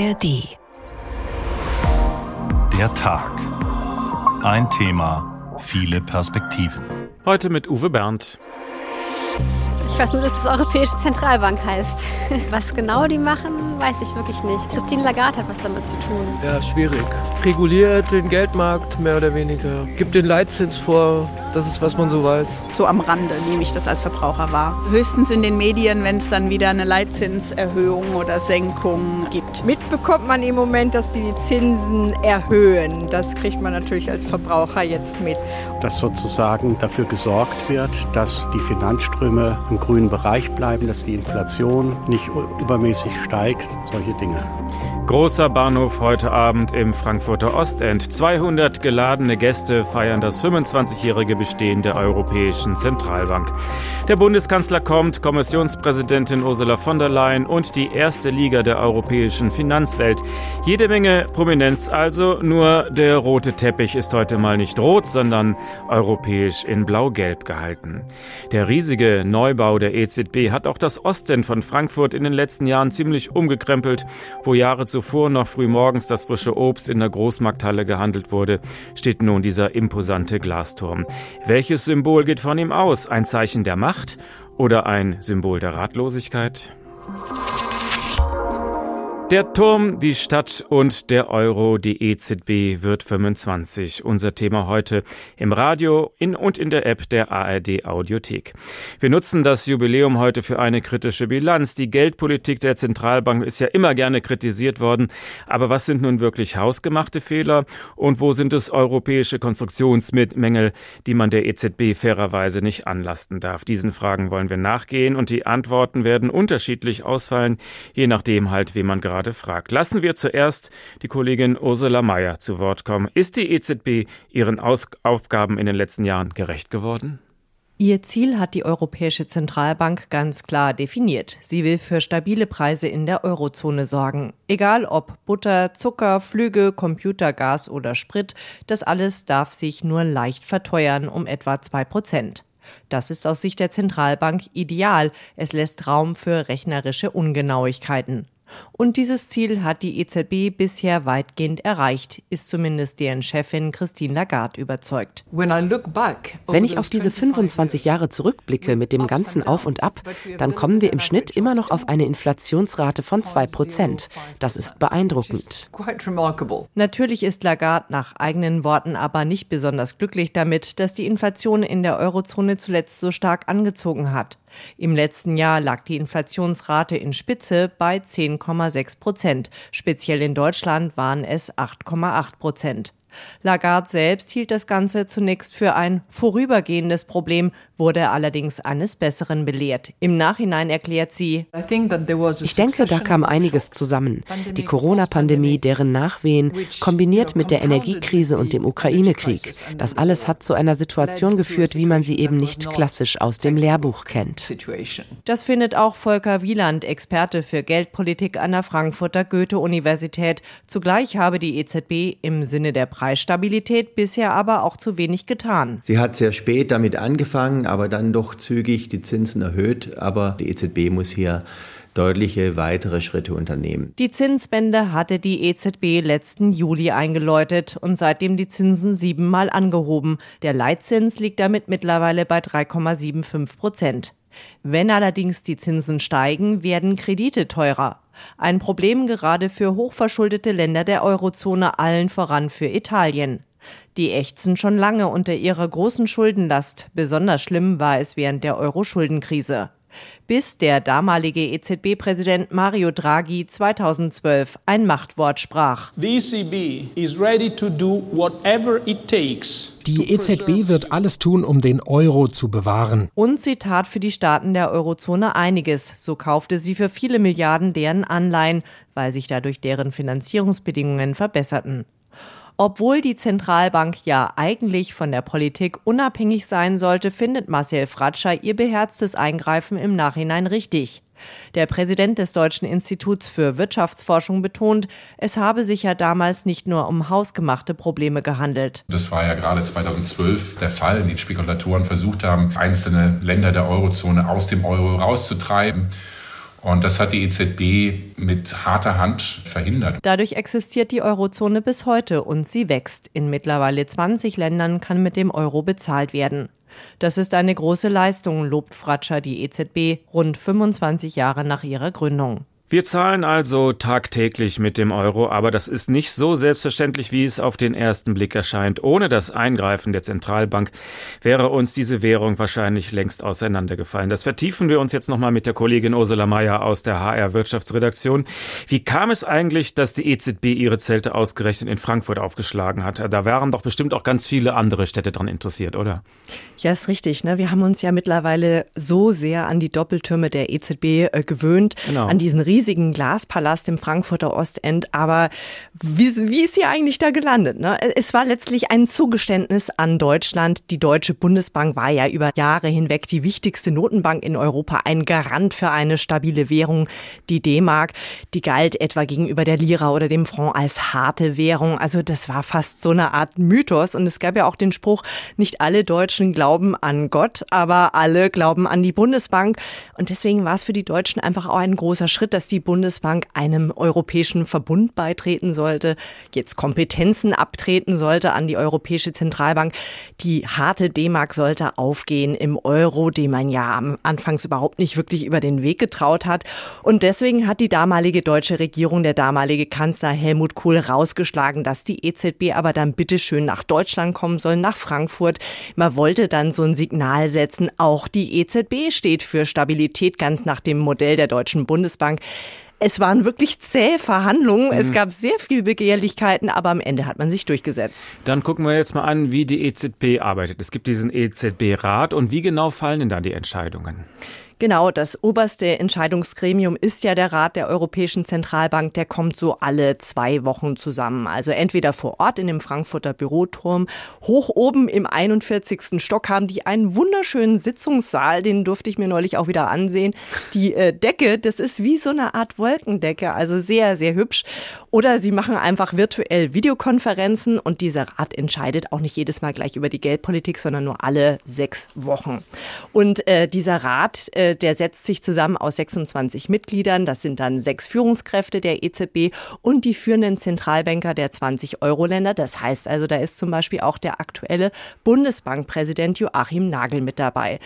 ARD. Der Tag. Ein Thema, viele Perspektiven. Heute mit Uwe Berndt. Ich weiß nur, dass es Europäische Zentralbank heißt. Was genau die machen, weiß ich wirklich nicht. Christine Lagarde hat was damit zu tun. Ja, schwierig. Reguliert den Geldmarkt mehr oder weniger. Gibt den Leitzins vor. Das ist, was man so weiß. So am Rande nehme ich das als Verbraucher wahr. Höchstens in den Medien, wenn es dann wieder eine Leitzinserhöhung oder Senkung gibt. Mitbekommt man im Moment, dass die Zinsen erhöhen. Das kriegt man natürlich als Verbraucher jetzt mit. Dass sozusagen dafür gesorgt wird, dass die Finanzströme im grünen Bereich bleiben, dass die Inflation nicht übermäßig steigt, solche Dinge. Großer Bahnhof heute Abend im Frankfurter Ostend. 200 geladene Gäste feiern das 25-jährige Bestehen der Europäischen Zentralbank. Der Bundeskanzler kommt, Kommissionspräsidentin Ursula von der Leyen und die erste Liga der europäischen Finanzwelt. Jede Menge Prominenz also, nur der rote Teppich ist heute mal nicht rot, sondern europäisch in blau-gelb gehalten. Der riesige Neubau der EZB hat auch das Ostend von Frankfurt in den letzten Jahren ziemlich umgekrempelt, wo Jahre zuvor noch früh morgens das frische Obst in der Großmarkthalle gehandelt wurde, steht nun dieser imposante Glasturm. Welches Symbol geht von ihm aus? Ein Zeichen der Macht oder ein Symbol der Ratlosigkeit? Der Turm, die Stadt und der Euro, die EZB wird 25. Unser Thema heute im Radio in und in der App der ARD Audiothek. Wir nutzen das Jubiläum heute für eine kritische Bilanz. Die Geldpolitik der Zentralbank ist ja immer gerne kritisiert worden. Aber was sind nun wirklich hausgemachte Fehler und wo sind es europäische Konstruktionsmängel, die man der EZB fairerweise nicht anlasten darf? Diesen Fragen wollen wir nachgehen und die Antworten werden unterschiedlich ausfallen, je nachdem halt, wie man gerade gerade fragt. Lassen wir zuerst die Kollegin Ursula Mayer zu Wort kommen. Ist die EZB ihren Aus Aufgaben in den letzten Jahren gerecht geworden? Ihr Ziel hat die Europäische Zentralbank ganz klar definiert. Sie will für stabile Preise in der Eurozone sorgen. Egal ob Butter, Zucker, Flüge, Computer, Gas oder Sprit, das alles darf sich nur leicht verteuern um etwa zwei Prozent. Das ist aus Sicht der Zentralbank ideal. Es lässt Raum für rechnerische Ungenauigkeiten. Und dieses Ziel hat die EZB bisher weitgehend erreicht, ist zumindest deren Chefin Christine Lagarde überzeugt. Wenn ich auf diese 25 Jahre zurückblicke mit dem ganzen Auf und Ab, dann kommen wir im Schnitt immer noch auf eine Inflationsrate von 2 Prozent. Das ist beeindruckend. Natürlich ist Lagarde nach eigenen Worten aber nicht besonders glücklich damit, dass die Inflation in der Eurozone zuletzt so stark angezogen hat. Im letzten Jahr lag die Inflationsrate in Spitze bei 10,6 Prozent. Speziell in Deutschland waren es 8,8 Prozent. Lagarde selbst hielt das Ganze zunächst für ein vorübergehendes Problem, wurde allerdings eines Besseren belehrt. Im Nachhinein erklärt sie, ich denke, da kam einiges zusammen. Die Corona-Pandemie, deren Nachwehen, kombiniert mit der Energiekrise und dem Ukraine-Krieg. Das alles hat zu einer Situation geführt, wie man sie eben nicht klassisch aus dem Lehrbuch kennt. Das findet auch Volker Wieland, Experte für Geldpolitik an der Frankfurter Goethe-Universität. Zugleich habe die EZB im Sinne der Preisstabilität bisher aber auch zu wenig getan. Sie hat sehr spät damit angefangen, aber dann doch zügig die Zinsen erhöht. Aber die EZB muss hier deutliche weitere Schritte unternehmen. Die Zinswende hatte die EZB letzten Juli eingeläutet und seitdem die Zinsen siebenmal angehoben. Der Leitzins liegt damit mittlerweile bei 3,75 Prozent. Wenn allerdings die Zinsen steigen, werden Kredite teurer. Ein Problem gerade für hochverschuldete Länder der Eurozone, allen voran für Italien. Die ächzen schon lange unter ihrer großen Schuldenlast. Besonders schlimm war es während der Euro-Schuldenkrise bis der damalige EZB-Präsident Mario Draghi 2012 ein Machtwort sprach. Die EZB wird alles tun, um den Euro zu bewahren. Und sie tat für die Staaten der Eurozone einiges. So kaufte sie für viele Milliarden deren Anleihen, weil sich dadurch deren Finanzierungsbedingungen verbesserten. Obwohl die Zentralbank ja eigentlich von der Politik unabhängig sein sollte, findet Marcel Fratscher ihr beherztes Eingreifen im Nachhinein richtig. Der Präsident des Deutschen Instituts für Wirtschaftsforschung betont, es habe sich ja damals nicht nur um hausgemachte Probleme gehandelt. Das war ja gerade 2012 der Fall, die Spekulatoren versucht haben, einzelne Länder der Eurozone aus dem Euro rauszutreiben. Und das hat die EZB mit harter Hand verhindert. Dadurch existiert die Eurozone bis heute und sie wächst. In mittlerweile 20 Ländern kann mit dem Euro bezahlt werden. Das ist eine große Leistung, lobt Fratscher die EZB rund 25 Jahre nach ihrer Gründung. Wir zahlen also tagtäglich mit dem Euro, aber das ist nicht so selbstverständlich, wie es auf den ersten Blick erscheint. Ohne das Eingreifen der Zentralbank wäre uns diese Währung wahrscheinlich längst auseinandergefallen. Das vertiefen wir uns jetzt nochmal mit der Kollegin Ursula Mayer aus der HR Wirtschaftsredaktion. Wie kam es eigentlich, dass die EZB ihre Zelte ausgerechnet in Frankfurt aufgeschlagen hat? Da waren doch bestimmt auch ganz viele andere Städte daran interessiert, oder? Ja, ist richtig. Ne? Wir haben uns ja mittlerweile so sehr an die Doppeltürme der EZB äh, gewöhnt, genau. an diesen riesigen riesigen Glaspalast im Frankfurter Ostend. Aber wie, wie ist sie eigentlich da gelandet? Ne? Es war letztlich ein Zugeständnis an Deutschland. Die Deutsche Bundesbank war ja über Jahre hinweg die wichtigste Notenbank in Europa, ein Garant für eine stabile Währung, die D-Mark. Die galt etwa gegenüber der Lira oder dem Franc als harte Währung. Also das war fast so eine Art Mythos. Und es gab ja auch den Spruch, nicht alle Deutschen glauben an Gott, aber alle glauben an die Bundesbank. Und deswegen war es für die Deutschen einfach auch ein großer Schritt, dass die Bundesbank einem europäischen Verbund beitreten sollte, jetzt Kompetenzen abtreten sollte an die Europäische Zentralbank. Die harte D-Mark sollte aufgehen im Euro, dem man ja am Anfangs überhaupt nicht wirklich über den Weg getraut hat. Und deswegen hat die damalige deutsche Regierung, der damalige Kanzler Helmut Kohl rausgeschlagen, dass die EZB aber dann bitteschön nach Deutschland kommen soll, nach Frankfurt. Man wollte dann so ein Signal setzen, auch die EZB steht für Stabilität ganz nach dem Modell der Deutschen Bundesbank. Es waren wirklich zähe Verhandlungen. Mhm. Es gab sehr viel Begehrlichkeiten, aber am Ende hat man sich durchgesetzt. Dann gucken wir jetzt mal an, wie die EZB arbeitet. Es gibt diesen EZB-Rat und wie genau fallen denn da die Entscheidungen? Genau, das oberste Entscheidungsgremium ist ja der Rat der Europäischen Zentralbank. Der kommt so alle zwei Wochen zusammen. Also entweder vor Ort in dem Frankfurter Büroturm. Hoch oben im 41. Stock haben die einen wunderschönen Sitzungssaal. Den durfte ich mir neulich auch wieder ansehen. Die äh, Decke, das ist wie so eine Art Wolkendecke. Also sehr, sehr hübsch. Oder sie machen einfach virtuell Videokonferenzen und dieser Rat entscheidet auch nicht jedes Mal gleich über die Geldpolitik, sondern nur alle sechs Wochen. Und äh, dieser Rat, äh, der setzt sich zusammen aus 26 Mitgliedern. Das sind dann sechs Führungskräfte der EZB und die führenden Zentralbanker der 20 Euro-Länder. Das heißt also, da ist zum Beispiel auch der aktuelle Bundesbankpräsident Joachim Nagel mit dabei.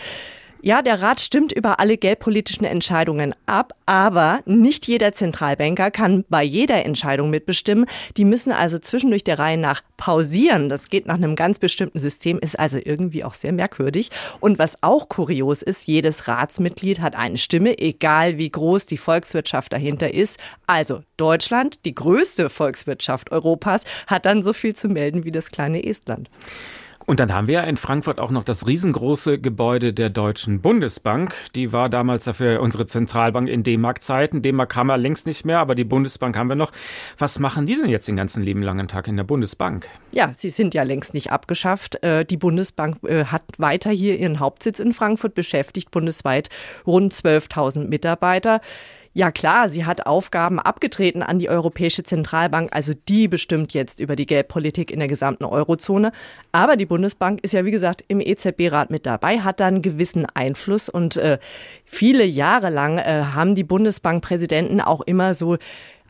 Ja, der Rat stimmt über alle geldpolitischen Entscheidungen ab, aber nicht jeder Zentralbanker kann bei jeder Entscheidung mitbestimmen. Die müssen also zwischendurch der Reihe nach pausieren. Das geht nach einem ganz bestimmten System, ist also irgendwie auch sehr merkwürdig. Und was auch kurios ist, jedes Ratsmitglied hat eine Stimme, egal wie groß die Volkswirtschaft dahinter ist. Also Deutschland, die größte Volkswirtschaft Europas, hat dann so viel zu melden wie das kleine Estland. Und dann haben wir in Frankfurt auch noch das riesengroße Gebäude der Deutschen Bundesbank. Die war damals dafür unsere Zentralbank in D-Mark-Zeiten. D-Mark haben wir längst nicht mehr, aber die Bundesbank haben wir noch. Was machen die denn jetzt den ganzen lieben langen Tag in der Bundesbank? Ja, sie sind ja längst nicht abgeschafft. Äh, die Bundesbank äh, hat weiter hier ihren Hauptsitz in Frankfurt beschäftigt, bundesweit rund 12.000 Mitarbeiter. Ja klar, sie hat Aufgaben abgetreten an die Europäische Zentralbank, also die bestimmt jetzt über die Geldpolitik in der gesamten Eurozone. Aber die Bundesbank ist ja wie gesagt im EZB-Rat mit dabei, hat da einen gewissen Einfluss und äh, viele Jahre lang äh, haben die Bundesbankpräsidenten auch immer so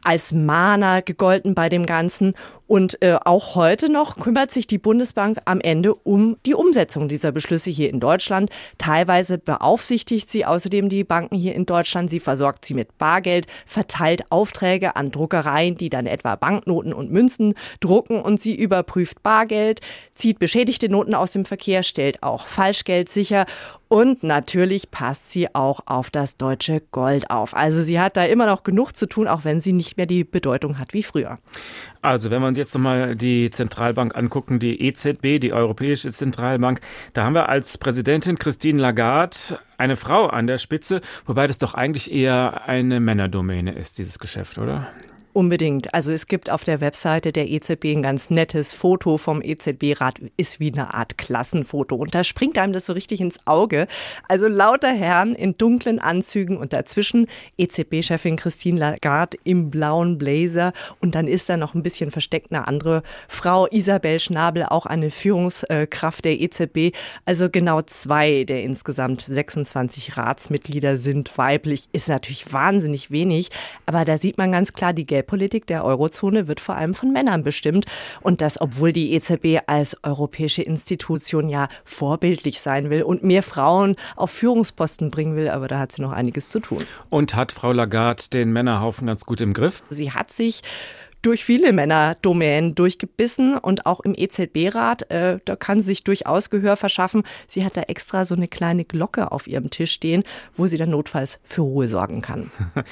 als Mahner gegolten bei dem Ganzen. Und äh, auch heute noch kümmert sich die Bundesbank am Ende um die Umsetzung dieser Beschlüsse hier in Deutschland. Teilweise beaufsichtigt sie außerdem die Banken hier in Deutschland. Sie versorgt sie mit Bargeld, verteilt Aufträge an Druckereien, die dann etwa Banknoten und Münzen drucken und sie überprüft Bargeld, zieht beschädigte Noten aus dem Verkehr, stellt auch Falschgeld sicher und natürlich passt sie auch auf das deutsche Gold auf. Also sie hat da immer noch genug zu tun, auch wenn sie nicht mehr die Bedeutung hat wie früher. Also wenn wir uns jetzt nochmal die Zentralbank angucken, die EZB, die Europäische Zentralbank, da haben wir als Präsidentin Christine Lagarde eine Frau an der Spitze, wobei das doch eigentlich eher eine Männerdomäne ist, dieses Geschäft, oder? Unbedingt. Also es gibt auf der Webseite der EZB ein ganz nettes Foto vom EZB-Rat, ist wie eine Art Klassenfoto. Und da springt einem das so richtig ins Auge. Also lauter Herren in dunklen Anzügen und dazwischen EZB-Chefin Christine Lagarde im blauen Blazer. Und dann ist da noch ein bisschen versteckt eine andere Frau, Isabel Schnabel, auch eine Führungskraft der EZB. Also genau zwei der insgesamt 26 Ratsmitglieder sind weiblich. Ist natürlich wahnsinnig wenig. Aber da sieht man ganz klar die gelbe Geldpolitik der Eurozone wird vor allem von Männern bestimmt. Und das, obwohl die EZB als europäische Institution ja vorbildlich sein will und mehr Frauen auf Führungsposten bringen will. Aber da hat sie noch einiges zu tun. Und hat Frau Lagarde den Männerhaufen ganz gut im Griff? Sie hat sich durch viele Männerdomänen durchgebissen und auch im EZB-Rat, äh, da kann sie sich durchaus Gehör verschaffen. Sie hat da extra so eine kleine Glocke auf ihrem Tisch stehen, wo sie dann notfalls für Ruhe sorgen kann.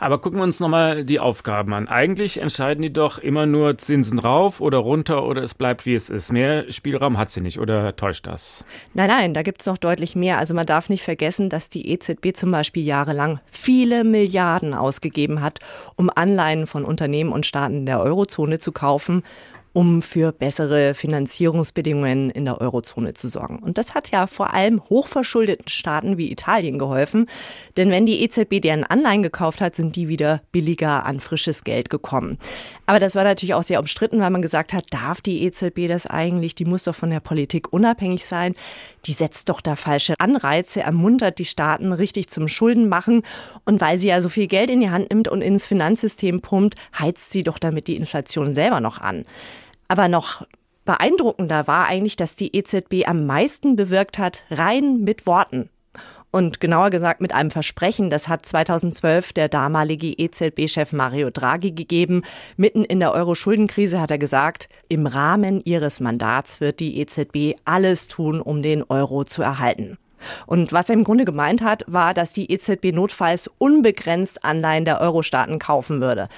Aber gucken wir uns nochmal die Aufgaben an. Eigentlich entscheiden die doch immer nur Zinsen rauf oder runter oder es bleibt wie es ist. Mehr Spielraum hat sie nicht oder täuscht das? Nein, nein, da gibt es noch deutlich mehr. Also man darf nicht vergessen, dass die EZB zum Beispiel jahrelang viele Milliarden ausgegeben hat, um Anleihen von Unternehmen und Staaten Staaten der Eurozone zu kaufen um für bessere Finanzierungsbedingungen in der Eurozone zu sorgen. Und das hat ja vor allem hochverschuldeten Staaten wie Italien geholfen, denn wenn die EZB deren Anleihen gekauft hat, sind die wieder billiger an frisches Geld gekommen. Aber das war natürlich auch sehr umstritten, weil man gesagt hat, darf die EZB das eigentlich? Die muss doch von der Politik unabhängig sein. Die setzt doch da falsche Anreize, ermuntert die Staaten richtig zum Schulden machen. Und weil sie ja so viel Geld in die Hand nimmt und ins Finanzsystem pumpt, heizt sie doch damit die Inflation selber noch an. Aber noch beeindruckender war eigentlich, dass die EZB am meisten bewirkt hat, rein mit Worten. Und genauer gesagt mit einem Versprechen, das hat 2012 der damalige EZB-Chef Mario Draghi gegeben. Mitten in der Euro-Schuldenkrise hat er gesagt, im Rahmen ihres Mandats wird die EZB alles tun, um den Euro zu erhalten. Und was er im Grunde gemeint hat, war, dass die EZB notfalls unbegrenzt Anleihen der Euro-Staaten kaufen würde.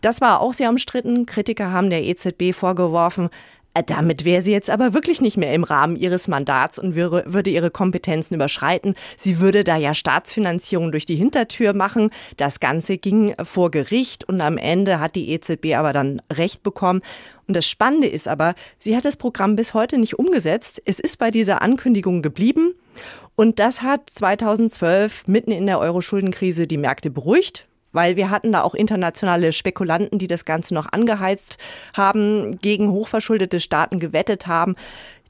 Das war auch sehr umstritten. Kritiker haben der EZB vorgeworfen, damit wäre sie jetzt aber wirklich nicht mehr im Rahmen ihres Mandats und würde ihre Kompetenzen überschreiten. Sie würde da ja Staatsfinanzierung durch die Hintertür machen. Das Ganze ging vor Gericht und am Ende hat die EZB aber dann Recht bekommen. Und das Spannende ist aber, sie hat das Programm bis heute nicht umgesetzt. Es ist bei dieser Ankündigung geblieben. Und das hat 2012 mitten in der Euro-Schuldenkrise die Märkte beruhigt weil wir hatten da auch internationale Spekulanten, die das Ganze noch angeheizt haben, gegen hochverschuldete Staaten gewettet haben.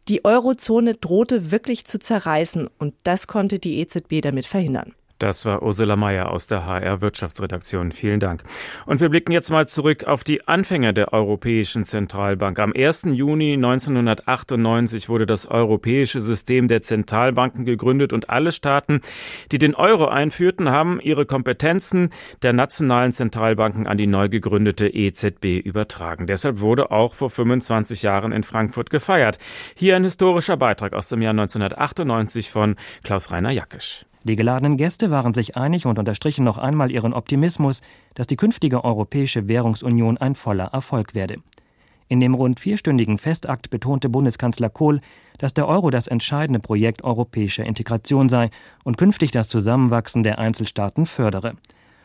Die Eurozone drohte wirklich zu zerreißen und das konnte die EZB damit verhindern. Das war Ursula Mayer aus der HR Wirtschaftsredaktion. Vielen Dank. Und wir blicken jetzt mal zurück auf die Anfänge der Europäischen Zentralbank. Am 1. Juni 1998 wurde das europäische System der Zentralbanken gegründet und alle Staaten, die den Euro einführten, haben ihre Kompetenzen der nationalen Zentralbanken an die neu gegründete EZB übertragen. Deshalb wurde auch vor 25 Jahren in Frankfurt gefeiert. Hier ein historischer Beitrag aus dem Jahr 1998 von Klaus-Rainer Jackisch. Die geladenen Gäste waren sich einig und unterstrichen noch einmal ihren Optimismus, dass die künftige Europäische Währungsunion ein voller Erfolg werde. In dem rund vierstündigen Festakt betonte Bundeskanzler Kohl, dass der Euro das entscheidende Projekt europäischer Integration sei und künftig das Zusammenwachsen der Einzelstaaten fördere.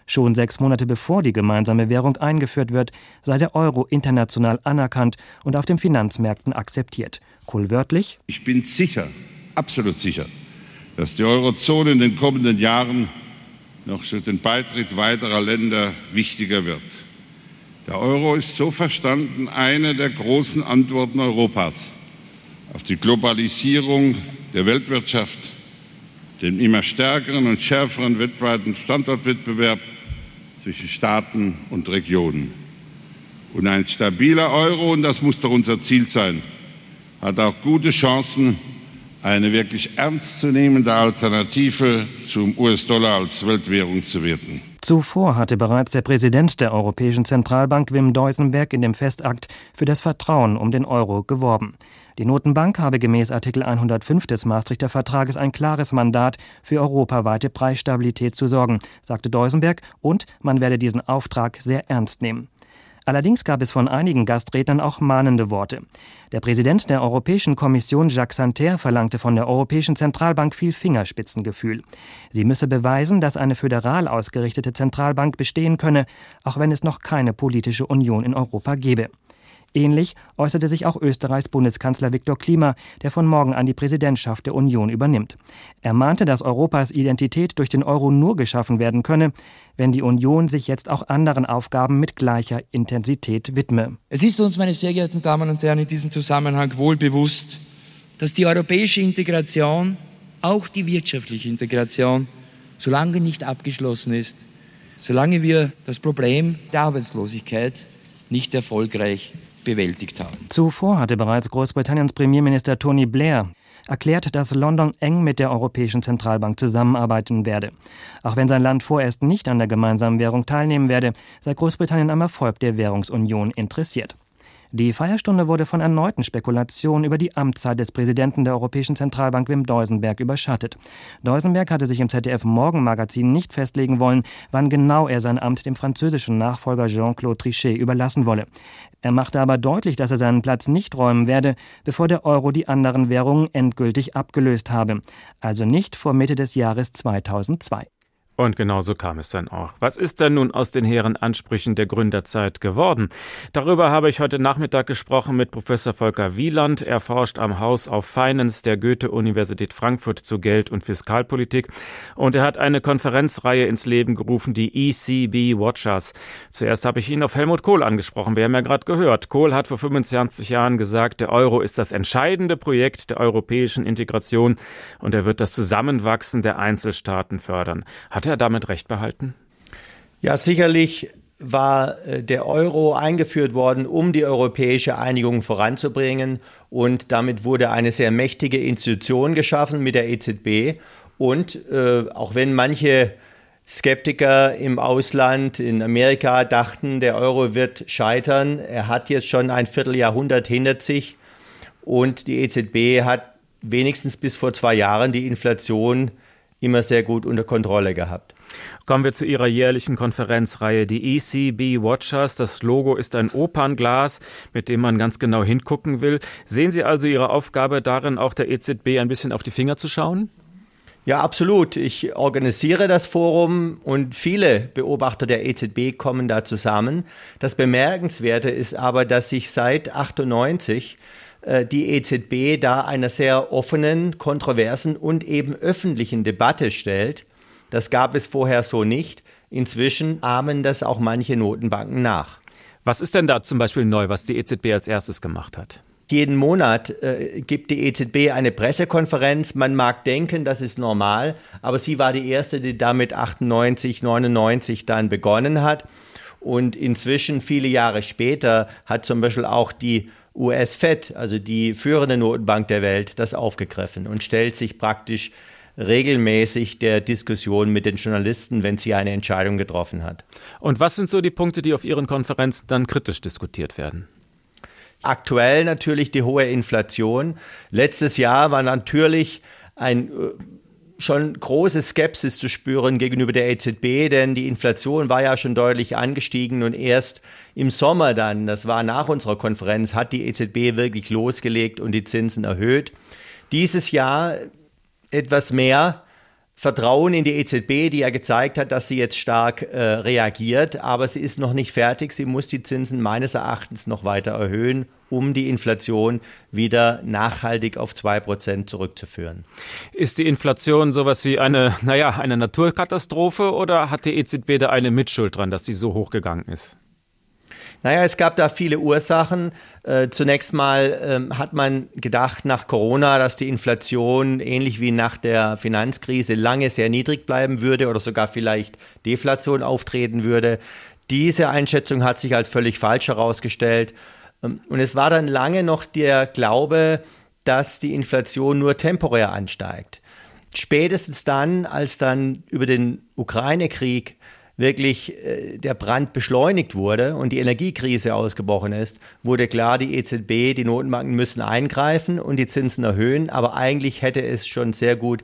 Schon sechs Monate bevor die gemeinsame Währung eingeführt wird, sei der Euro international anerkannt und auf den Finanzmärkten akzeptiert. Kohl wörtlich: Ich bin sicher, absolut sicher, dass die Eurozone in den kommenden Jahren noch durch den Beitritt weiterer Länder wichtiger wird. Der Euro ist so verstanden eine der großen Antworten Europas auf die Globalisierung der Weltwirtschaft, den immer stärkeren und schärferen weltweiten Standortwettbewerb zwischen Staaten und Regionen. Und ein stabiler Euro, und das muss doch unser Ziel sein, hat auch gute Chancen, eine wirklich ernstzunehmende Alternative zum US-Dollar als Weltwährung zu werden. Zuvor hatte bereits der Präsident der Europäischen Zentralbank Wim Deusenberg in dem Festakt für das Vertrauen um den Euro geworben. Die Notenbank habe gemäß Artikel 105 des Maastrichter Vertrages ein klares Mandat, für europaweite Preisstabilität zu sorgen, sagte Deusenberg, und man werde diesen Auftrag sehr ernst nehmen. Allerdings gab es von einigen Gastrednern auch mahnende Worte. Der Präsident der Europäischen Kommission Jacques Santer verlangte von der Europäischen Zentralbank viel Fingerspitzengefühl. Sie müsse beweisen, dass eine föderal ausgerichtete Zentralbank bestehen könne, auch wenn es noch keine politische Union in Europa gebe. Ähnlich äußerte sich auch Österreichs Bundeskanzler Viktor Klima, der von morgen an die Präsidentschaft der Union übernimmt. Er mahnte, dass Europas Identität durch den Euro nur geschaffen werden könne, wenn die Union sich jetzt auch anderen Aufgaben mit gleicher Intensität widme. Es ist uns, meine sehr geehrten Damen und Herren, in diesem Zusammenhang wohl bewusst, dass die europäische Integration, auch die wirtschaftliche Integration, solange nicht abgeschlossen ist, solange wir das Problem der Arbeitslosigkeit nicht erfolgreich bewältigt haben. Zuvor hatte bereits Großbritanniens Premierminister Tony Blair erklärt, dass London eng mit der Europäischen Zentralbank zusammenarbeiten werde. Auch wenn sein Land vorerst nicht an der gemeinsamen Währung teilnehmen werde, sei Großbritannien am Erfolg der Währungsunion interessiert. Die Feierstunde wurde von erneuten Spekulationen über die Amtszeit des Präsidenten der Europäischen Zentralbank Wim Deusenberg überschattet. Deusenberg hatte sich im ZDF Morgenmagazin nicht festlegen wollen, wann genau er sein Amt dem französischen Nachfolger Jean-Claude Trichet überlassen wolle. Er machte aber deutlich, dass er seinen Platz nicht räumen werde, bevor der Euro die anderen Währungen endgültig abgelöst habe, also nicht vor Mitte des Jahres 2002. Und genau so kam es dann auch. Was ist denn nun aus den hehren Ansprüchen der Gründerzeit geworden? Darüber habe ich heute Nachmittag gesprochen mit Professor Volker Wieland. Er forscht am House of Finance der Goethe-Universität Frankfurt zu Geld- und Fiskalpolitik. Und er hat eine Konferenzreihe ins Leben gerufen, die ECB Watchers. Zuerst habe ich ihn auf Helmut Kohl angesprochen. Wir haben ja gerade gehört. Kohl hat vor 25 Jahren gesagt, der Euro ist das entscheidende Projekt der europäischen Integration und er wird das Zusammenwachsen der Einzelstaaten fördern. Hat er damit recht behalten? Ja, sicherlich war äh, der Euro eingeführt worden, um die europäische Einigung voranzubringen. Und damit wurde eine sehr mächtige Institution geschaffen mit der EZB. Und äh, auch wenn manche Skeptiker im Ausland, in Amerika, dachten, der Euro wird scheitern, er hat jetzt schon ein Vierteljahrhundert hinter sich. Und die EZB hat wenigstens bis vor zwei Jahren die Inflation immer sehr gut unter Kontrolle gehabt. Kommen wir zu Ihrer jährlichen Konferenzreihe, die ECB Watchers. Das Logo ist ein Opernglas, mit dem man ganz genau hingucken will. Sehen Sie also Ihre Aufgabe darin, auch der EZB ein bisschen auf die Finger zu schauen? Ja, absolut. Ich organisiere das Forum und viele Beobachter der EZB kommen da zusammen. Das Bemerkenswerte ist aber, dass sich seit 98 äh, die EZB da einer sehr offenen, kontroversen und eben öffentlichen Debatte stellt. Das gab es vorher so nicht. Inzwischen ahmen das auch manche Notenbanken nach. Was ist denn da zum Beispiel neu, was die EZB als erstes gemacht hat? Jeden Monat äh, gibt die EZB eine Pressekonferenz. Man mag denken, das ist normal, aber sie war die erste, die damit 98, 99 dann begonnen hat. Und inzwischen, viele Jahre später, hat zum Beispiel auch die US-Fed, also die führende Notenbank der Welt, das aufgegriffen und stellt sich praktisch regelmäßig der Diskussion mit den Journalisten, wenn sie eine Entscheidung getroffen hat. Und was sind so die Punkte, die auf Ihren Konferenzen dann kritisch diskutiert werden? Aktuell natürlich die hohe Inflation. Letztes Jahr war natürlich ein äh, schon große Skepsis zu spüren gegenüber der EZB, denn die Inflation war ja schon deutlich angestiegen und erst im Sommer dann, das war nach unserer Konferenz, hat die EZB wirklich losgelegt und die Zinsen erhöht. Dieses Jahr etwas mehr Vertrauen in die EZB, die ja gezeigt hat, dass sie jetzt stark äh, reagiert, aber sie ist noch nicht fertig. Sie muss die Zinsen meines Erachtens noch weiter erhöhen, um die Inflation wieder nachhaltig auf 2% zurückzuführen. Ist die Inflation sowas wie eine, naja, eine Naturkatastrophe oder hat die EZB da eine Mitschuld dran, dass sie so hochgegangen ist? Naja, es gab da viele Ursachen. Äh, zunächst mal ähm, hat man gedacht nach Corona, dass die Inflation ähnlich wie nach der Finanzkrise lange sehr niedrig bleiben würde oder sogar vielleicht Deflation auftreten würde. Diese Einschätzung hat sich als völlig falsch herausgestellt. Ähm, und es war dann lange noch der Glaube, dass die Inflation nur temporär ansteigt. Spätestens dann, als dann über den Ukraine-Krieg wirklich äh, der Brand beschleunigt wurde und die Energiekrise ausgebrochen ist, wurde klar, die EZB, die Notenbanken müssen eingreifen und die Zinsen erhöhen. Aber eigentlich hätte es schon sehr gut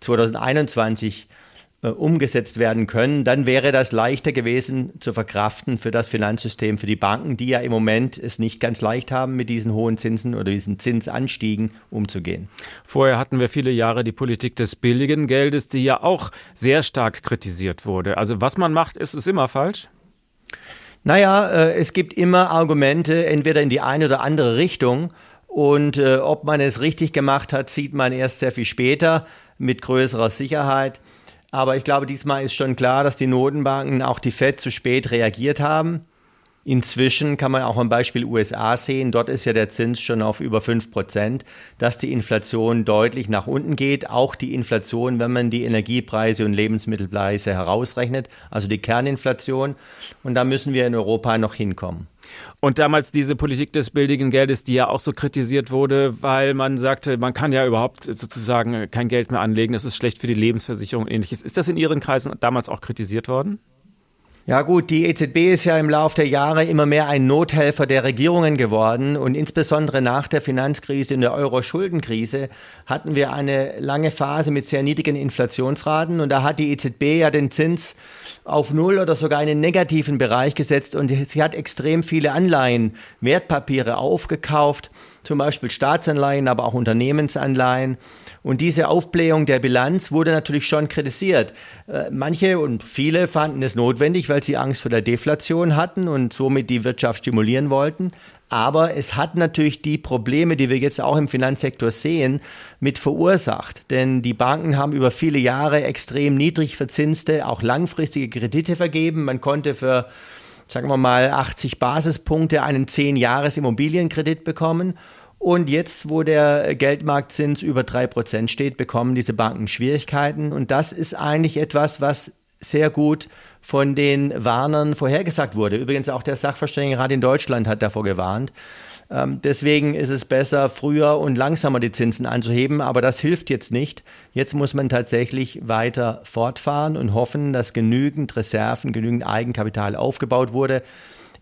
2021 äh, umgesetzt werden können, dann wäre das leichter gewesen zu verkraften für das Finanzsystem, für die Banken, die ja im Moment es nicht ganz leicht haben, mit diesen hohen Zinsen oder diesen Zinsanstiegen umzugehen. Vorher hatten wir viele Jahre die Politik des billigen Geldes, die ja auch sehr stark kritisiert wurde. Also was man macht, ist es immer falsch? Naja, äh, es gibt immer Argumente, entweder in die eine oder andere Richtung. Und äh, ob man es richtig gemacht hat, sieht man erst sehr viel später mit größerer Sicherheit. Aber ich glaube, diesmal ist schon klar, dass die Notenbanken, auch die Fed, zu spät reagiert haben. Inzwischen kann man auch am Beispiel USA sehen, dort ist ja der Zins schon auf über 5 Prozent, dass die Inflation deutlich nach unten geht. Auch die Inflation, wenn man die Energiepreise und Lebensmittelpreise herausrechnet, also die Kerninflation. Und da müssen wir in Europa noch hinkommen. Und damals diese Politik des billigen Geldes, die ja auch so kritisiert wurde, weil man sagte, man kann ja überhaupt sozusagen kein Geld mehr anlegen, das ist schlecht für die Lebensversicherung und ähnliches. Ist das in Ihren Kreisen damals auch kritisiert worden? Ja gut, die EZB ist ja im Laufe der Jahre immer mehr ein Nothelfer der Regierungen geworden und insbesondere nach der Finanzkrise und der Euro-Schuldenkrise hatten wir eine lange Phase mit sehr niedrigen Inflationsraten und da hat die EZB ja den Zins auf Null oder sogar in den negativen Bereich gesetzt und sie hat extrem viele Anleihen, Wertpapiere aufgekauft, zum Beispiel Staatsanleihen, aber auch Unternehmensanleihen. Und diese Aufblähung der Bilanz wurde natürlich schon kritisiert. Äh, manche und viele fanden es notwendig, weil sie Angst vor der Deflation hatten und somit die Wirtschaft stimulieren wollten. Aber es hat natürlich die Probleme, die wir jetzt auch im Finanzsektor sehen, mit verursacht. Denn die Banken haben über viele Jahre extrem niedrig verzinste, auch langfristige Kredite vergeben. Man konnte für, sagen wir mal, 80 Basispunkte einen 10-Jahres-Immobilienkredit bekommen. Und jetzt, wo der Geldmarktzins über 3% steht, bekommen diese Banken Schwierigkeiten. Und das ist eigentlich etwas, was sehr gut von den Warnern vorhergesagt wurde. Übrigens auch der Sachverständigenrat in Deutschland hat davor gewarnt. Ähm, deswegen ist es besser, früher und langsamer die Zinsen anzuheben, aber das hilft jetzt nicht. Jetzt muss man tatsächlich weiter fortfahren und hoffen, dass genügend Reserven, genügend Eigenkapital aufgebaut wurde.